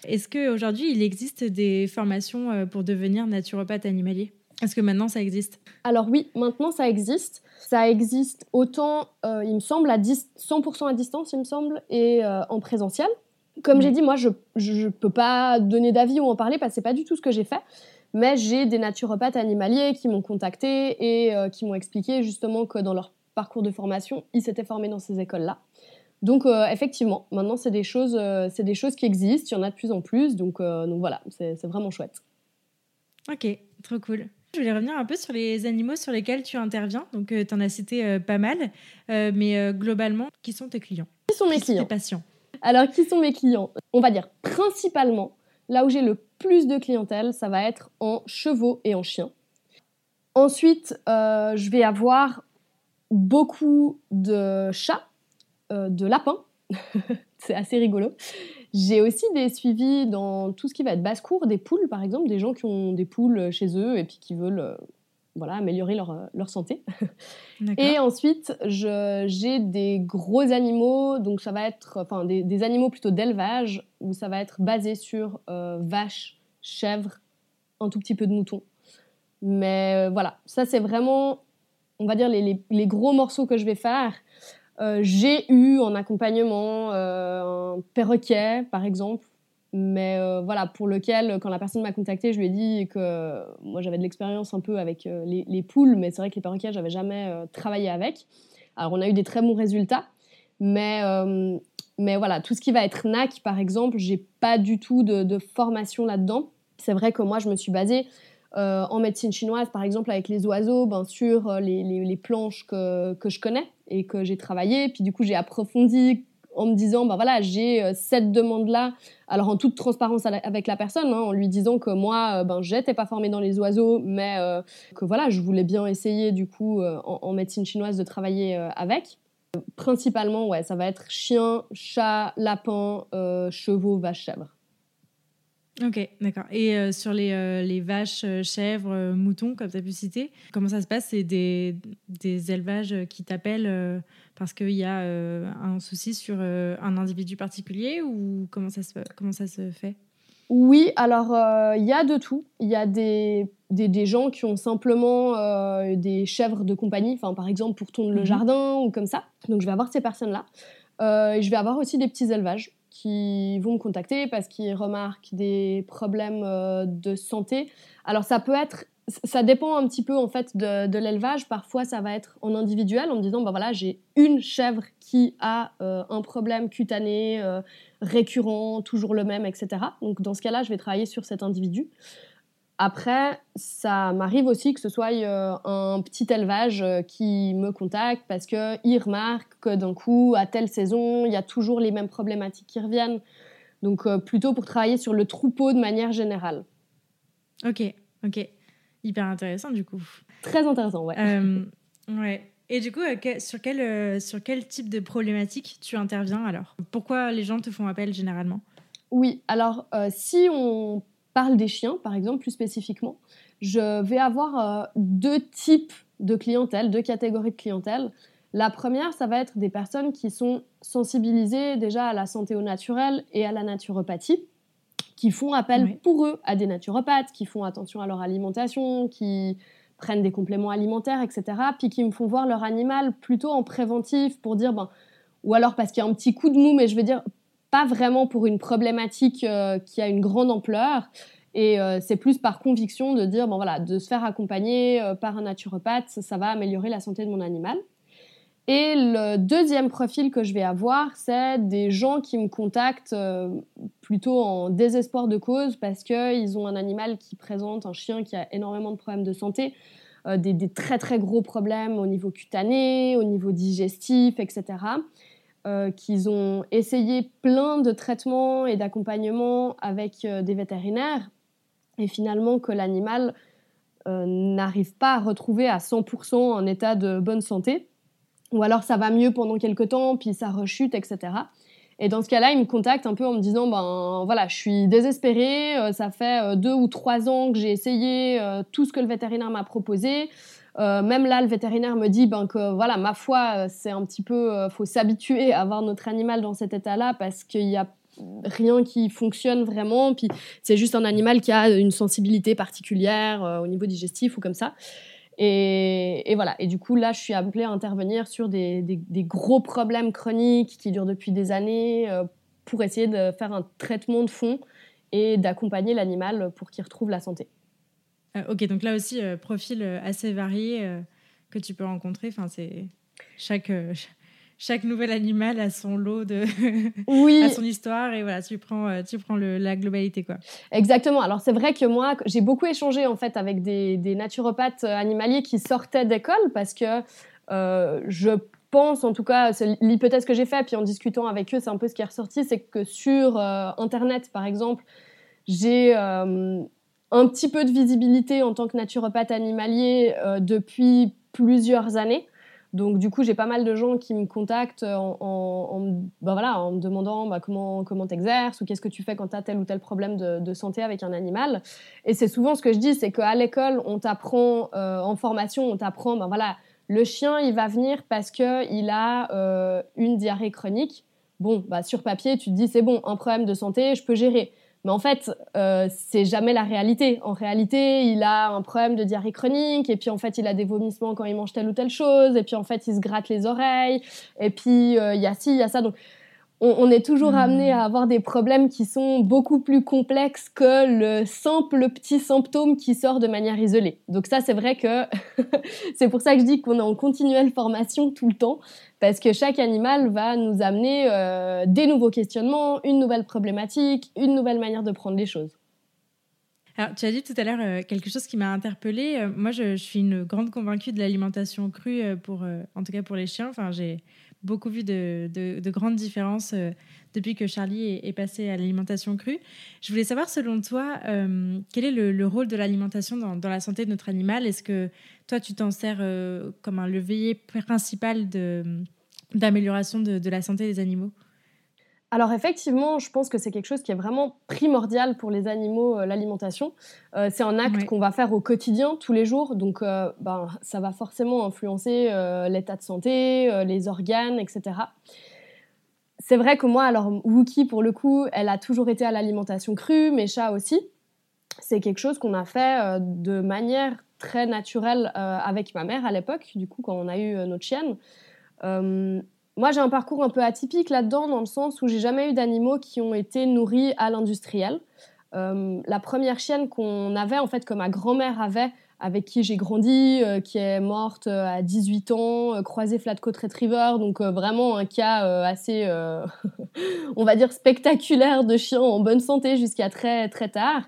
Speaker 1: Est-ce qu'aujourd'hui, il existe des formations euh, pour devenir naturopathe animalier? Est-ce que maintenant, ça existe?
Speaker 2: Alors oui, maintenant, ça existe. Ça existe autant, euh, il me semble, à 100% à distance, il me semble, et euh, en présentiel. Comme j'ai dit, moi, je ne peux pas donner d'avis ou en parler parce que ce n'est pas du tout ce que j'ai fait. Mais j'ai des naturopathes animaliers qui m'ont contacté et qui m'ont expliqué justement que dans leur parcours de formation, ils s'étaient formés dans ces écoles-là. Donc euh, effectivement, maintenant c'est des choses, euh, c'est des choses qui existent, il y en a de plus en plus, donc, euh, donc voilà, c'est vraiment chouette.
Speaker 1: Ok, trop cool. Je voulais revenir un peu sur les animaux sur lesquels tu interviens. Donc, tu en as cité pas mal, mais globalement, qui sont tes clients?
Speaker 2: Qui sont mes
Speaker 1: qui
Speaker 2: clients
Speaker 1: sont tes patients?
Speaker 2: Alors, qui sont mes clients? On va dire principalement, là où j'ai le plus de clientèle, ça va être en chevaux et en chiens. Ensuite, je vais avoir beaucoup de chats euh, de lapins. c'est assez rigolo. J'ai aussi des suivis dans tout ce qui va être basse-cour, des poules par exemple, des gens qui ont des poules chez eux et puis qui veulent euh, voilà, améliorer leur, euh, leur santé. et ensuite, j'ai des gros animaux, donc ça va être enfin, des, animaux plutôt d'élevage, où ça va être basé sur vaches, chèvres, un tout petit peu de moutons. Mais voilà, ça c'est vraiment, on va dire, les, les, gros morceaux que je vais faire. Euh, j'ai eu en accompagnement euh, un perroquet, par exemple, mais euh, voilà, pour lequel, quand la personne m'a contacté, je lui ai dit que moi j'avais de l'expérience un peu avec les, poules, mais c'est vrai que les perroquets, j'avais jamais travaillé avec. Alors on a eu des très bons résultats, mais, mais voilà, tout ce qui va être NAC, par exemple, j'ai pas du tout de, formation là-dedans. C'est vrai que moi je me suis basée en médecine chinoise, par exemple, avec les oiseaux, sur euh, les, planches que, je connais et que j'ai travaillé. Puis du coup, j'ai approfondi en me disant, ben voilà, j'ai euh, cette demande-là. Alors en toute transparence avec la personne, hein, en lui disant que moi, ben j'étais pas formée dans les oiseaux, mais que voilà, je voulais bien essayer du coup en, médecine chinoise de travailler avec. Principalement, ouais, ça va être chien, chat, lapin, chevaux, vaches, chèvres.
Speaker 1: Ok, d'accord. Et euh, sur les, euh, les, vaches, euh, chèvres, moutons, comme tu as pu citer, comment ça se passe? C'est des, des, élevages qui t'appellent parce qu'il y a un souci sur un individu particulier ou comment ça se, comment ça se fait?
Speaker 2: Oui, alors il y a de tout. Il y a des, des, des, gens qui ont simplement des chèvres de compagnie, par exemple pour tourner le mhm. jardin ou comme ça. Donc je vais avoir ces personnes-là. je vais avoir aussi des petits élevages qui vont me contacter parce qu'ils remarquent des problèmes euh, de santé. Alors ça peut être, ça dépend un petit peu en fait de, l'élevage. Parfois ça va être en individuel en me disant bah voilà j'ai une chèvre qui a euh, un problème cutané euh, récurrent, toujours le même, etc. Donc dans ce cas-là je vais travailler sur cet individu. Après, ça m'arrive aussi que ce soit euh, un petit élevage euh, qui me contacte parce qu'il remarque que d'un coup, à telle saison, il y a toujours les mêmes problématiques qui reviennent. Donc, euh, plutôt pour travailler sur le troupeau de manière générale.
Speaker 1: Ok, ok. Hyper intéressant du coup.
Speaker 2: Très intéressant, ouais.
Speaker 1: ouais. Et du coup, sur, quel, sur quel type de problématique tu interviens alors? Pourquoi les gens te font appel généralement?
Speaker 2: Oui, alors si on parle des chiens, par exemple, plus spécifiquement, je vais avoir euh, deux types de clientèle, deux catégories de clientèle. La première, ça va être des personnes qui sont sensibilisées déjà à la santé au naturel et à la naturopathie, qui font appel pour eux à des naturopathes, qui font attention à leur alimentation, qui prennent des compléments alimentaires, etc., puis qui me font voir leur animal plutôt en préventif pour dire, ben, ou alors parce qu'il y a un petit coup de mou, mais je veux dire, pas vraiment pour une problématique euh, qui a une grande ampleur. Et euh, c'est plus par conviction de dire, bon voilà, de se faire accompagner euh, par un naturopathe, ça, va améliorer la santé de mon animal. Et le deuxième profil que je vais avoir, c'est des gens qui me contactent plutôt en désespoir de cause parce qu'ils ont un animal qui présente, un chien qui a énormément de problèmes de santé, des, des, très très gros problèmes au niveau cutané, au niveau digestif, etc. Euh, qu'ils ont essayé plein de traitements et d'accompagnements avec euh, des vétérinaires et finalement que l'animal n'arrive pas à retrouver à 100% un état de bonne santé, ou alors ça va mieux pendant quelques temps, puis ça rechute, etc. Et dans ce cas-là, il me contacte un peu en me disant, ben voilà, je suis désespérée, euh, ça fait euh, deux ou trois ans que j'ai essayé euh, tout ce que le vétérinaire m'a proposé. Même là, le vétérinaire me dit ben, que voilà, ma foi, c'est un petit peu, faut s'habituer à avoir notre animal dans cet état-là parce qu'il y a rien qui fonctionne vraiment. Puis c'est juste un animal qui a une sensibilité particulière au niveau digestif ou comme ça. Et, voilà. Et du coup, là, je suis appelée à intervenir sur des, gros problèmes chroniques qui durent depuis des années euh, pour essayer de faire un traitement de fond et d'accompagner l'animal pour qu'il retrouve la santé.
Speaker 1: Euh, ok, donc là aussi, euh, profil assez varié que tu peux rencontrer. Enfin, c'est chaque, chaque nouvel animal a son lot de oui. a son histoire et voilà tu prends euh, tu prends le, la globalité quoi
Speaker 2: exactement alors c'est vrai que moi j'ai beaucoup échangé en fait avec des, des naturopathes euh, animaliers qui sortaient d'école parce que euh, je pense en tout cas l'hypothèse que j'ai faite puis en discutant avec eux c'est un peu ce qui est ressorti c'est que sur internet par exemple j'ai un petit peu de visibilité en tant que naturopathe animalier depuis plusieurs années donc du coup, j'ai pas mal de gens qui me contactent en, bah, voilà, en me demandant bah, comment comment t'exerces ou qu'est-ce que tu fais quand tu as tel ou tel problème de, santé avec un animal. Et c'est souvent ce que je dis, c'est qu'à l'école, on t'apprend euh, en formation, on t'apprend, bah, voilà, le chien, il va venir parce que il a euh, une diarrhée chronique. Bon, bah, sur papier, tu te dis c'est bon, un problème de santé, je peux gérer. Mais en fait, euh, c'est jamais la réalité. En réalité, il a un problème de diarrhée chronique, et puis en fait, il a des vomissements quand il mange telle ou telle chose, et puis en fait, il se gratte les oreilles, et puis euh, il y a ci, il y a ça. Donc, on, est toujours hmm. amené à avoir des problèmes qui sont beaucoup plus complexes que le simple petit symptôme qui sort de manière isolée. Donc ça, c'est vrai que c'est pour ça que je dis qu'on est en continuelle formation tout le temps, parce que chaque animal va nous amener euh, des nouveaux questionnements, une nouvelle problématique, une nouvelle manière de prendre les choses.
Speaker 1: Alors, tu as dit tout à l'heure euh, quelque chose qui m'a interpellée. Euh, moi, je, je, suis une grande convaincue de l'alimentation crue, pour, en tout cas pour les chiens. Enfin, j'ai beaucoup vu de, de, grandes différences euh, depuis que Charlie est, passé à l'alimentation crue. Je voulais savoir, selon toi, euh, quel est le, rôle de l'alimentation dans, la santé de notre animal? Est-ce que toi, tu t'en sers euh, comme un levier principal d'amélioration de la santé des animaux?
Speaker 2: Alors effectivement, je pense que c'est quelque chose qui est vraiment primordial pour les animaux, euh, l'alimentation. Euh, c'est un acte qu'on va faire au quotidien, tous les jours, donc euh, ben, ça va forcément influencer l'état de santé, les organes, etc. C'est vrai que moi, alors Wookie, pour le coup, elle a toujours été à l'alimentation crue, mes chats aussi. C'est quelque chose qu'on a fait de manière très naturelle avec ma mère à l'époque, du coup, quand on a eu notre chienne. Moi, j'ai un parcours un peu atypique là-dedans, dans le sens où j'ai jamais eu d'animaux qui ont été nourris à l'industriel. Euh, la première chienne qu'on avait, en fait, que ma grand-mère avait, avec qui j'ai grandi, euh, qui est morte euh, à 18 ans, croisée Flatcoat Retriever, donc vraiment un cas assez, on va dire, spectaculaire de chien en bonne santé jusqu'à très très tard.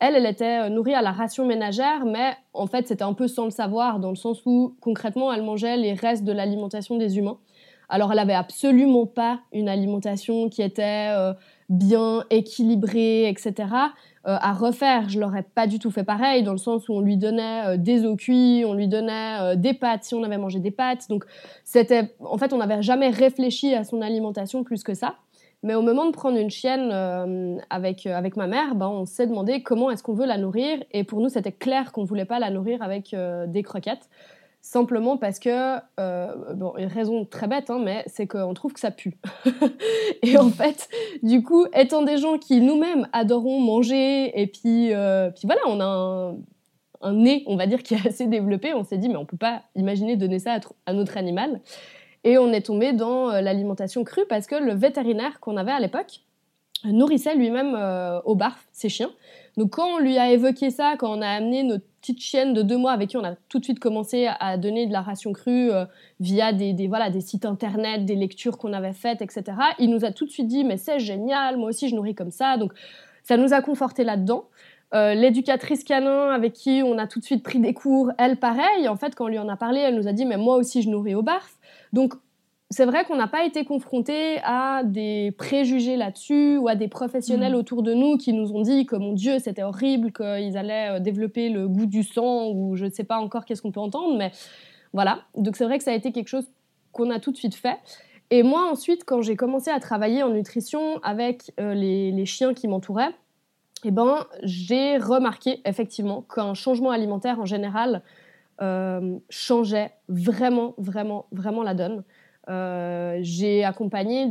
Speaker 2: Elle, elle était nourrie à la ration ménagère, mais en fait, c'était un peu sans le savoir, dans le sens où concrètement, elle mangeait les restes de l'alimentation des humains. Alors elle avait absolument pas une alimentation qui était euh, bien équilibrée, etc. Euh, à refaire, je l'aurais pas du tout fait pareil, dans le sens où on lui donnait euh, des os cuits, on lui donnait des pâtes si on avait mangé des pâtes. Donc c'était, en fait, on n'avait jamais réfléchi à son alimentation plus que ça. Mais au moment de prendre une chienne avec, avec ma mère, ben, on s'est demandé comment est-ce qu'on veut la nourrir. Et pour nous, c'était clair qu'on voulait pas la nourrir avec des croquettes simplement parce que, euh, bon, une raison très bête, hein, mais c'est qu'on trouve que ça pue. et en fait, du coup, étant des gens qui nous-mêmes adorons manger, et puis, euh, puis voilà, on a un, un, nez, on va dire, qui est assez développé, on s'est dit, mais on peut pas imaginer donner ça à, notre animal. Et on est tombé dans euh, l'alimentation crue parce que le vétérinaire qu'on avait à l'époque nourrissait lui-même au barf ses chiens. Donc quand on lui a évoqué ça, quand on a amené notre chienne de deux mois avec qui on a tout de suite commencé à donner de la ration crue euh, via des, voilà, des sites internet, des lectures qu'on avait faites, etc. Il nous a tout de suite dit mais c'est génial, moi aussi je nourris comme ça. Donc ça nous a conforté là-dedans. Euh, l'éducatrice canin avec qui on a tout de suite pris des cours, elle pareil, en fait quand on lui en a parlé, elle nous a dit mais moi aussi je nourris au barf. Donc c'est vrai qu'on n'a pas été confronté à des préjugés là-dessus ou à des professionnels mm. autour de nous qui nous ont dit que mon Dieu, c'était horrible, qu'ils allaient euh, développer le goût du sang ou je ne sais pas encore qu'est-ce qu'on peut entendre, mais voilà. Donc c'est vrai que ça a été quelque chose qu'on a tout de suite fait. Et moi ensuite, quand j'ai commencé à travailler en nutrition avec euh, les, chiens qui m'entouraient, eh ben, j'ai remarqué effectivement qu'un changement alimentaire en général euh, changeait vraiment, vraiment, vraiment la donne. Euh, j'ai accompagné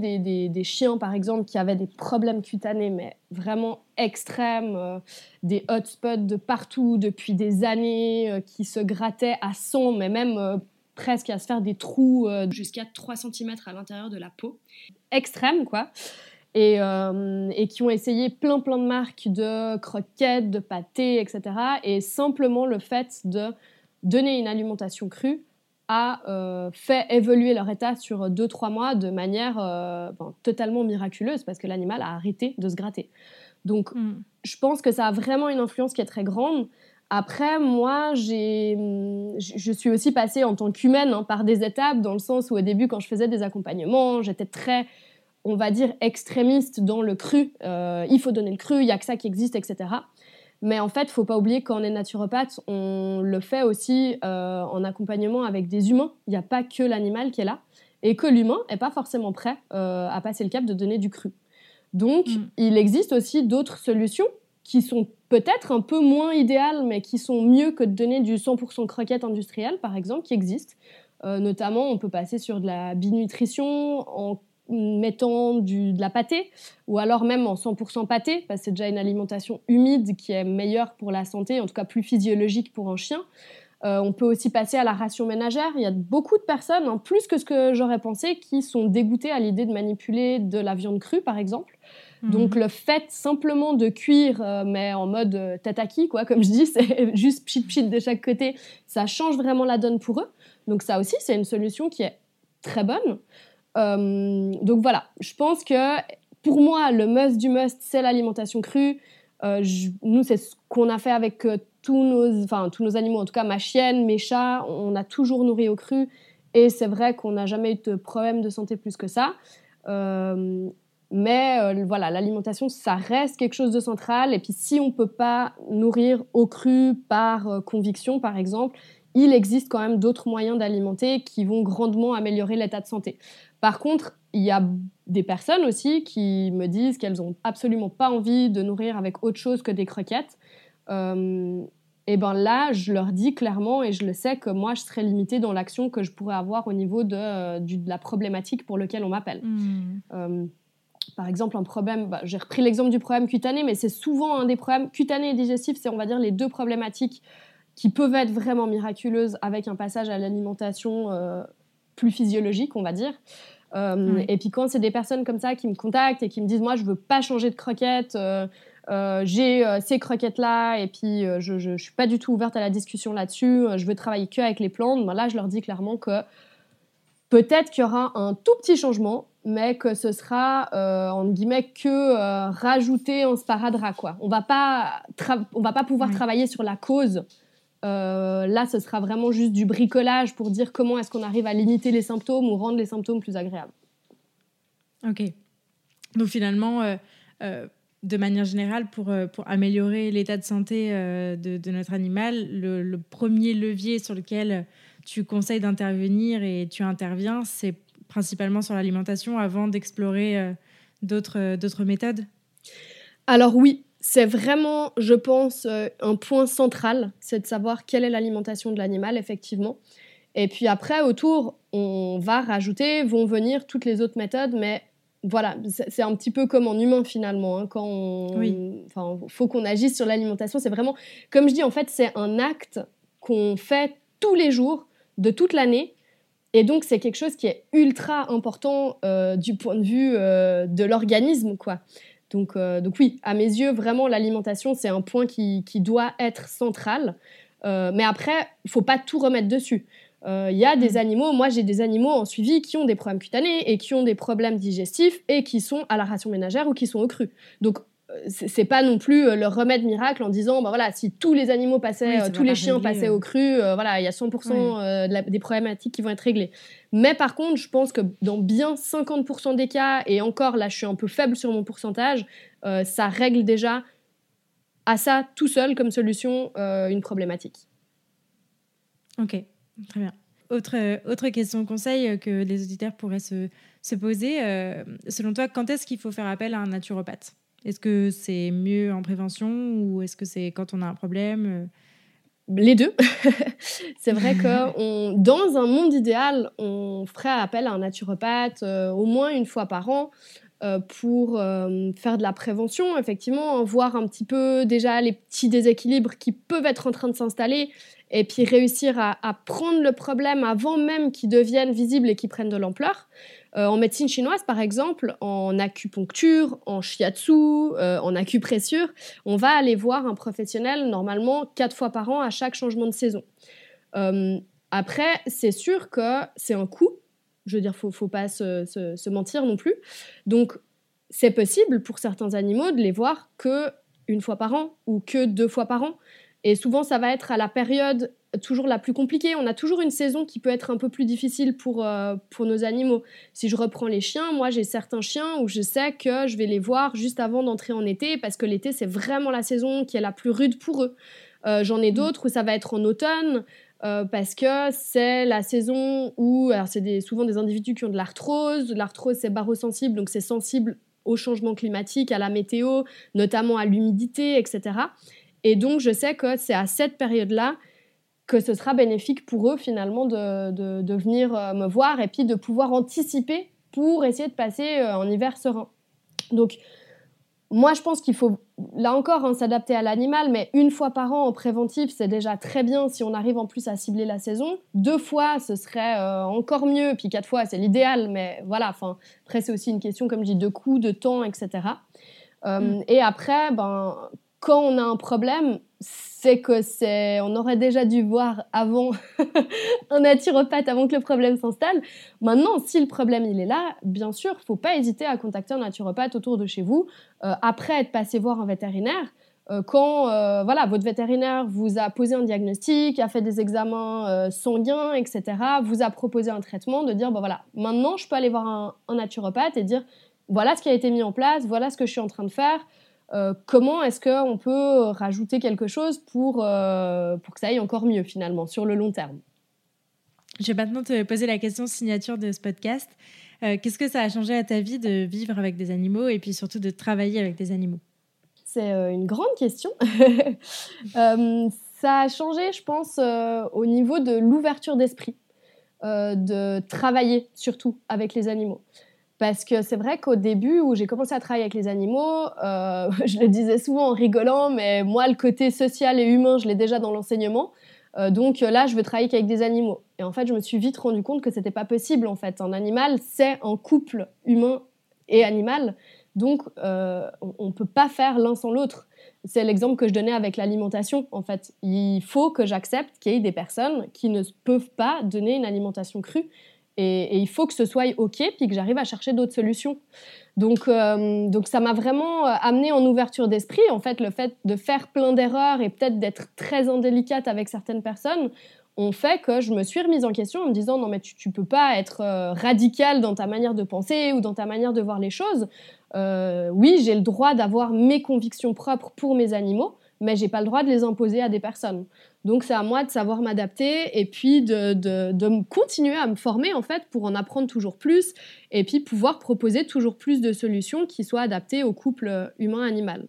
Speaker 2: des, chiens, par exemple, qui avaient des problèmes cutanés, mais vraiment extrêmes, euh, des hotspots de partout depuis des années, euh, qui se grattaient à 100, mais même presque à se faire des trous jusqu'à 3 cm à l'intérieur de la peau. Extrêmes, quoi. Et, et, qui ont essayé plein plein de marques de croquettes, de pâtés, etc. Et simplement le fait de donner une alimentation crue a euh, fait évoluer leur état sur 2-3 mois de manière euh, totalement miraculeuse parce que l'animal a arrêté de se gratter. Donc hmm. je pense que ça a vraiment une influence qui est très grande. Après, moi, je suis aussi passée en tant qu'humaine hein, par des étapes, dans le sens où au début, quand je faisais des accompagnements, j'étais très, on va dire, extrémiste dans le cru. Euh, il faut donner le cru, il n'y a que ça qui existe, etc. Mais en fait, il faut pas oublier qu'on est naturopathe, on le fait aussi euh, en accompagnement avec des humains. Il n'y a pas que l'animal qui est là. Et que l'humain n'est pas forcément prêt euh, à passer le cap de donner du cru. Donc, mm. il existe aussi d'autres solutions qui sont peut-être un peu moins idéales, mais qui sont mieux que de donner du 100% croquette industrielle, par exemple, qui existent. Euh, notamment, on peut passer sur de la binutrition en mettant du, de la pâtée, ou alors même en 100% pâté, parce que c'est déjà une alimentation humide qui est meilleure pour la santé, en tout cas plus physiologique pour un chien. Euh, on peut aussi passer à la ration ménagère. Il y a beaucoup de personnes, hein, plus que ce que j'aurais pensé, qui sont dégoûtées à l'idée de manipuler de la viande crue, par exemple. Mhm. Donc le fait simplement de cuire, euh, mais en mode euh, tataki, quoi, comme je dis, c'est juste pchit pchit de chaque côté, ça change vraiment la donne pour eux. Donc ça aussi, c'est une solution qui est très bonne. Euh, donc voilà, je pense que pour moi, le must du must, c'est l'alimentation crue. Euh, nous, c'est ce qu'on a fait avec euh, tous, nos, tous nos animaux, en tout cas ma chienne, mes chats, on a toujours nourri au cru. Et c'est vrai qu'on n'a jamais eu de problème de santé plus que ça. mais voilà, l'alimentation, ça reste quelque chose de central. Et puis si on ne peut pas nourrir au cru par conviction, par exemple, il existe quand même d'autres moyens d'alimenter qui vont grandement améliorer l'état de santé. Par contre, il y a des personnes aussi qui me disent qu'elles n'ont absolument pas envie de nourrir avec autre chose que des croquettes. Euh, et ben là, je leur dis clairement, et je le sais, que moi, je serais limitée dans l'action que je pourrais avoir au niveau de, euh, la problématique pour laquelle on m'appelle. Hmm. Euh, par exemple, un problème, bah, j'ai repris l'exemple du problème cutané, mais c'est souvent un des problèmes cutanés et digestifs, c'est on va dire les deux problématiques qui peuvent être vraiment miraculeuses avec un passage à l'alimentation plus physiologique, on va dire. Euh, et puis quand c'est des personnes comme ça qui me contactent et qui me disent moi je veux pas changer de croquette, euh, euh, j'ai ces croquettes là et puis je, je, suis pas du tout ouverte à la discussion là-dessus, je veux travailler que avec les plantes, ben là je leur dis clairement que peut-être qu'il y aura un tout petit changement, mais que ce sera en guillemets que rajouter un sparadrap quoi. On va pas on va pas pouvoir travailler sur la cause euh, là, ce sera vraiment juste du bricolage pour dire comment est-ce qu'on arrive à limiter les symptômes ou rendre les symptômes plus agréables.
Speaker 1: Ok. Donc finalement, euh, euh, de manière générale, pour, pour améliorer l'état de santé de, notre animal, le, premier levier sur lequel tu conseilles d'intervenir et tu interviens, c'est principalement sur l'alimentation avant d'explorer d'autres méthodes?
Speaker 2: Alors oui, c'est vraiment, je pense, euh, un point central, c'est de savoir quelle est l'alimentation de l'animal, effectivement. Et puis après, autour, on va rajouter, vont venir toutes les autres méthodes, mais voilà, c'est un petit peu comme en humain finalement. Hein, quand on, enfin, faut qu'on agisse sur l'alimentation, c'est vraiment, comme je dis, en fait, c'est un acte qu'on fait tous les jours de toute l'année. Et donc, c'est quelque chose qui est ultra important euh, du point de vue euh, de l'organisme, quoi. Euh, donc, oui, à mes yeux, vraiment, l'alimentation, c'est un point qui, doit être central. Euh, mais après, il faut pas tout remettre dessus. Euh, il y a des mm. animaux, moi j'ai des animaux en suivi qui ont des problèmes cutanés et qui ont des problèmes digestifs et qui sont à la ration ménagère ou qui sont au cru. Donc c'est pas non plus le remède miracle en disant bah voilà si tous les animaux passaient tous les chiens passaient au cru voilà il y a 100% des problématiques qui vont être réglées. Mais par contre je pense que dans bien 50% des cas et encore là je suis un peu faible sur mon pourcentage ça règle déjà à ça tout seul comme solution une problématique.
Speaker 1: Ok très bien. Autre, autre question conseil que les auditeurs pourraient se, se poser. Euh, selon toi, quand est-ce qu'il faut faire appel à un naturopathe? Est-ce que c'est mieux en prévention ou est-ce que c'est quand on a un problème
Speaker 2: les deux. c'est vrai que dans un monde idéal, on ferait appel à un naturopathe euh, au moins une fois par an euh, pour faire de la prévention, effectivement, voir un petit peu déjà les petits déséquilibres qui peuvent être en train de s'installer et puis réussir à, prendre le problème avant même qu'il devienne visible et qu'il prenne de l'ampleur. Euh, en médecine chinoise, par exemple, en acupuncture, en shiatsu, euh, en acupressure, on va aller voir un professionnel normalement quatre fois par an à chaque changement de saison. Euh, après, c'est sûr que c'est un coût. Je veux dire, faut, faut pas se, se mentir non plus. Donc, c'est possible pour certains animaux de les voir que une fois par an ou que deux fois par an. Et souvent, ça va être à la période toujours la plus compliquée. On a toujours une saison qui peut être un peu plus difficile pour, euh, pour nos animaux. Si je reprends les chiens, moi j'ai certains chiens où je sais que je vais les voir juste avant d'entrer en été parce que l'été c'est vraiment la saison qui est la plus rude pour eux. Euh, j'en ai mmh. d'autres où ça va être en automne. Euh, parce que c'est la saison où, alors c'est souvent des individus qui ont de l'arthrose, l'arthrose c'est barosensible, donc c'est sensible au changement climatique, à la météo, notamment à l'humidité, etc. Et donc, je sais que c'est à cette période-là que ce sera bénéfique pour eux finalement de, de, venir euh, me voir et puis de pouvoir anticiper pour essayer de passer euh, un hiver serein. Donc, moi, je pense qu'il faut, là encore, hein, s'adapter à l'animal, mais une fois par an en préventif, c'est déjà très bien si on arrive en plus à cibler la saison. Deux fois, ce serait euh, encore mieux, puis quatre fois, c'est l'idéal, mais voilà, enfin, après, c'est aussi une question, comme je dis, de coût, de temps, etc. Mm. Et après, ben, quand on a un problème, c'est que c'est, on aurait déjà dû voir avant un naturopathe avant que le problème s'installe. Maintenant, si le problème il est là, bien sûr, faut pas hésiter à contacter un naturopathe autour de chez vous euh, après être passé voir un vétérinaire. Euh, quand euh, voilà, votre vétérinaire vous a posé un diagnostic, a fait des examens sanguins, etc., vous a proposé un traitement, de dire bon voilà, maintenant je peux aller voir un naturopathe et dire voilà ce qui a été mis en place, voilà ce que je suis en train de faire. Euh, comment est-ce qu'on peut rajouter quelque chose pour, euh, pour que ça aille encore mieux finalement sur le long terme?
Speaker 1: Je vais maintenant te poser la question signature de ce podcast. Euh, qu'est-ce que ça a changé à ta vie de vivre avec des animaux et puis surtout de travailler avec des animaux?
Speaker 2: C'est une grande question. ça a changé, je pense, au niveau de l'ouverture d'esprit, de travailler surtout avec les animaux. Parce que c'est vrai qu'au début, où j'ai commencé à travailler avec les animaux, euh, je le disais souvent en rigolant, mais moi, le côté social et humain, je l'ai déjà dans l'enseignement. Euh, donc là, je veux travailler qu'avec des animaux. Et en fait, je me suis vite rendu compte que c'était pas possible. En fait, un animal, c'est un couple humain et animal. Donc, euh, on ne peut pas faire l'un sans l'autre. C'est l'exemple que je donnais avec l'alimentation. En fait, il faut que j'accepte qu'il y ait des personnes qui ne peuvent pas donner une alimentation crue. Et, il faut que ce soit OK, puis que j'arrive à chercher d'autres solutions. Donc, euh, donc ça m'a vraiment euh, amené en ouverture d'esprit. En fait, le fait de faire plein d'erreurs et peut-être d'être très indélicate avec certaines personnes ont fait que je me suis remise en question en me disant non mais tu, tu peux pas être euh, radical dans ta manière de penser ou dans ta manière de voir les choses. oui, j'ai le droit d'avoir mes convictions propres pour mes animaux, mais j'ai pas le droit de les imposer à des personnes. Donc c'est à moi de savoir m'adapter et puis de, de, continuer à me former en fait pour en apprendre toujours plus et puis pouvoir proposer toujours plus de solutions qui soient adaptées au couple humain-animal.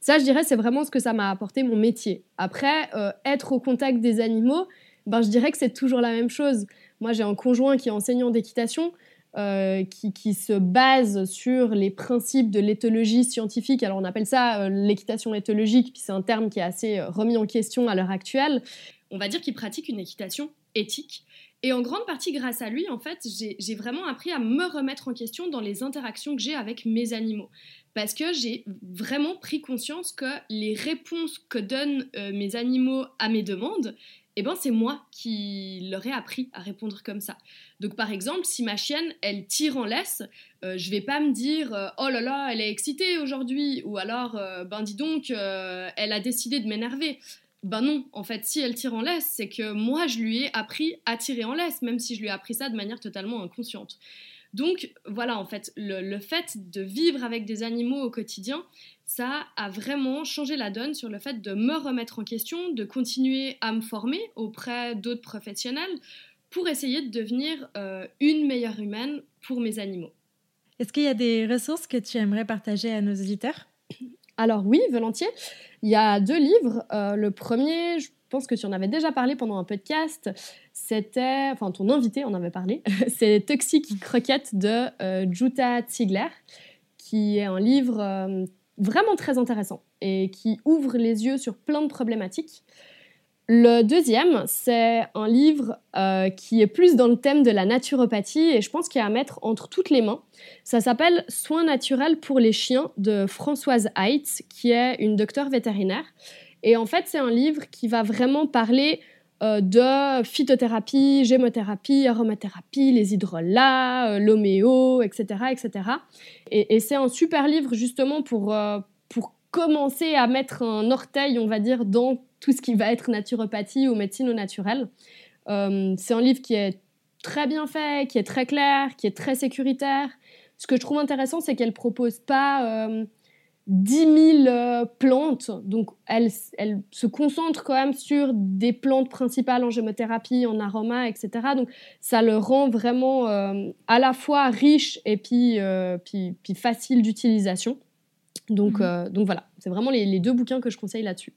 Speaker 2: Ça, je dirais, c'est vraiment ce que ça m'a apporté mon métier. Après, euh, être au contact des animaux, ben, je dirais que c'est toujours la même chose. Moi, j'ai un conjoint qui est enseignant d'équitation. Euh, qui, se base sur les principes de l'éthologie scientifique. Alors on appelle ça euh, l'équitation éthologique, puis c'est un terme qui est assez euh, remis en question à l'heure actuelle. On va dire qu'il pratique une équitation éthique Et en grande partie grâce à lui, en fait, j'ai vraiment appris à me remettre en question dans les interactions que j'ai avec mes animaux. Parce que j'ai vraiment pris conscience que les réponses que donnent mes animaux à mes demandes, eh ben c'est moi qui leur ai appris à répondre comme ça. Donc par exemple, si ma chienne, elle tire en laisse, euh, je vais pas me dire euh, oh là là, elle est excitée aujourd'hui ou alors ben dis donc, elle a décidé de m'énerver. Ben non, en fait, si elle tire en laisse, c'est que moi je lui ai appris à tirer en laisse, même si je lui ai appris ça de manière totalement inconsciente. Donc voilà, en fait, le, fait de vivre avec des animaux au quotidien, ça a vraiment changé la donne sur le fait de me remettre en question, de continuer à me former auprès d'autres professionnels pour essayer de devenir euh, une meilleure humaine pour mes animaux.
Speaker 1: Est-ce qu'il y a des ressources que tu aimerais partager à nos auditeurs?
Speaker 2: Alors oui, volontiers. Il y a deux livres. Euh, le premier, je pense que tu en avais déjà parlé pendant un podcast, c'était, enfin ton invité en avait parlé, c'est Toxic Croquette de euh, Jutta Ziegler, qui est un livre euh, vraiment très intéressant et qui ouvre les yeux sur plein de problématiques. Le deuxième, c'est un livre euh, qui est plus dans le thème de la naturopathie et je pense qu'il y a à mettre entre toutes les mains. Ça s'appelle Soins naturels pour les chiens de Françoise Heitz, qui est une docteure vétérinaire. Et en fait, c'est un livre qui va vraiment parler de phytothérapie, gémothérapie, aromathérapie, les hydrolats, euh, l'homéo, etc. etc. Et, c'est un super livre justement pour, euh, pour commencer à mettre un orteil, on va dire, dans tout ce qui va être naturopathie ou médecine au naturel. c'est un livre qui est très bien fait, qui est très clair, qui est très sécuritaire. Ce que je trouve intéressant, c'est qu'elle propose pas 10 000 euh, plantes. Donc, elle, elle, se concentre quand même sur des plantes principales en gémothérapie, en aroma, etc. Donc, ça le rend vraiment euh, à la fois riche et puis, euh, puis, puis facile d'utilisation. Donc, mhm. donc voilà, c'est vraiment les, les, deux bouquins que je conseille là-dessus.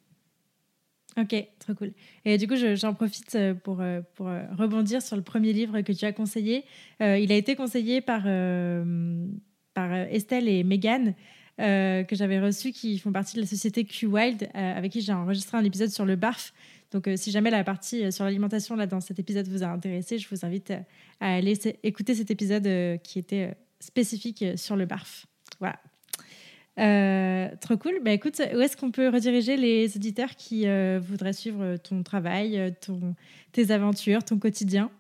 Speaker 1: Ok, trop cool. Et du coup, j'en profite pour, pour rebondir sur le premier livre que tu as conseillé. il a été conseillé par, par Estelle et Megan. Euh, que j'avais reçus qui font partie de la société Q-Wild, euh, avec qui j'ai enregistré un épisode sur le barf. Donc, euh, si jamais la partie sur l'alimentation là dans cet épisode vous a intéressé, je vous invite à aller écouter cet épisode qui était spécifique sur le barf. Voilà. trop cool. Bah, écoute, où est-ce qu'on peut rediriger les auditeurs qui voudraient suivre ton travail, ton, tes aventures, ton quotidien?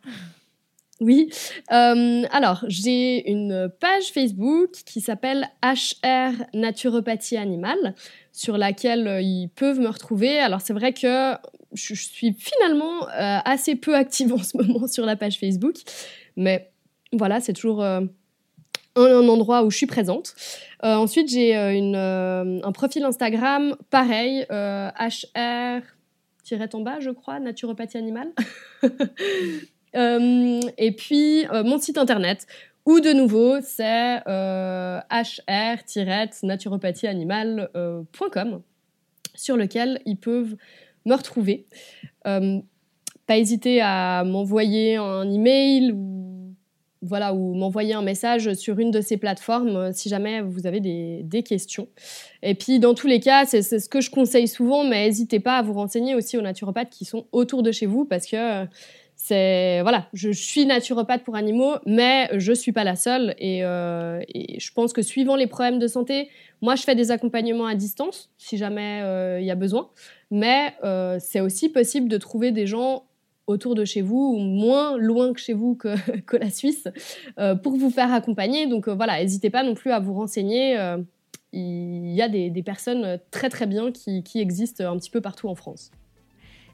Speaker 2: Oui. Euh, alors, j'ai une page Facebook qui s'appelle HR Naturopathie Animale, sur laquelle euh, ils peuvent me retrouver. Alors, c'est vrai que je, suis finalement euh, assez peu active en ce moment sur la page Facebook, mais voilà, c'est toujours un, endroit où je suis présente. ensuite, j'ai un profil Instagram, pareil, HR en bas, je crois, naturopathie animale. Euh, et puis, euh, mon site internet, où de nouveau, c'est euh, hr-naturopathieanimale.com, sur lequel ils peuvent me retrouver. pas hésiter à m'envoyer un email ou voilà, ou m'envoyer un message sur une de ces plateformes si jamais vous avez des questions. Et puis, dans tous les cas, c'est ce que je conseille souvent, mais n'hésitez pas à vous renseigner aussi aux naturopathes qui sont autour de chez vous parce que voilà, je suis naturopathe pour animaux, mais je suis pas la seule euh, et, je pense que suivant les problèmes de santé, moi je fais des accompagnements à distance si jamais euh, il y a besoin, mais euh, c'est aussi possible de trouver des gens autour de chez vous ou moins loin que chez vous que, la Suisse pour vous faire accompagner. Donc voilà, n'hésitez pas non plus à vous renseigner. Il y a des, personnes très très bien qui, qui, existent un petit peu partout en France.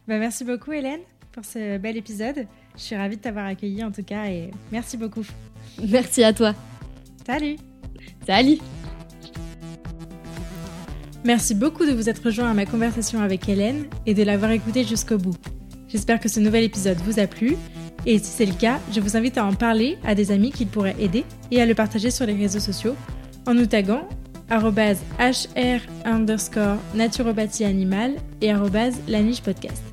Speaker 1: Bah, merci beaucoup Hélène pour ce bel épisode. Je suis ravie de t'avoir accueilli en tout cas et merci beaucoup.
Speaker 2: Merci à toi.
Speaker 1: Salut.
Speaker 2: Salut.
Speaker 1: Merci beaucoup de vous être rejoint à ma conversation avec Hélène et de l'avoir écouté jusqu'au bout. J'espère que ce nouvel épisode vous a plu et si c'est le cas, je vous invite à en parler à des amis qui pourraient aider et à le partager sur les réseaux sociaux en nous taguant hr underscore naturopathie animale et la niche podcast.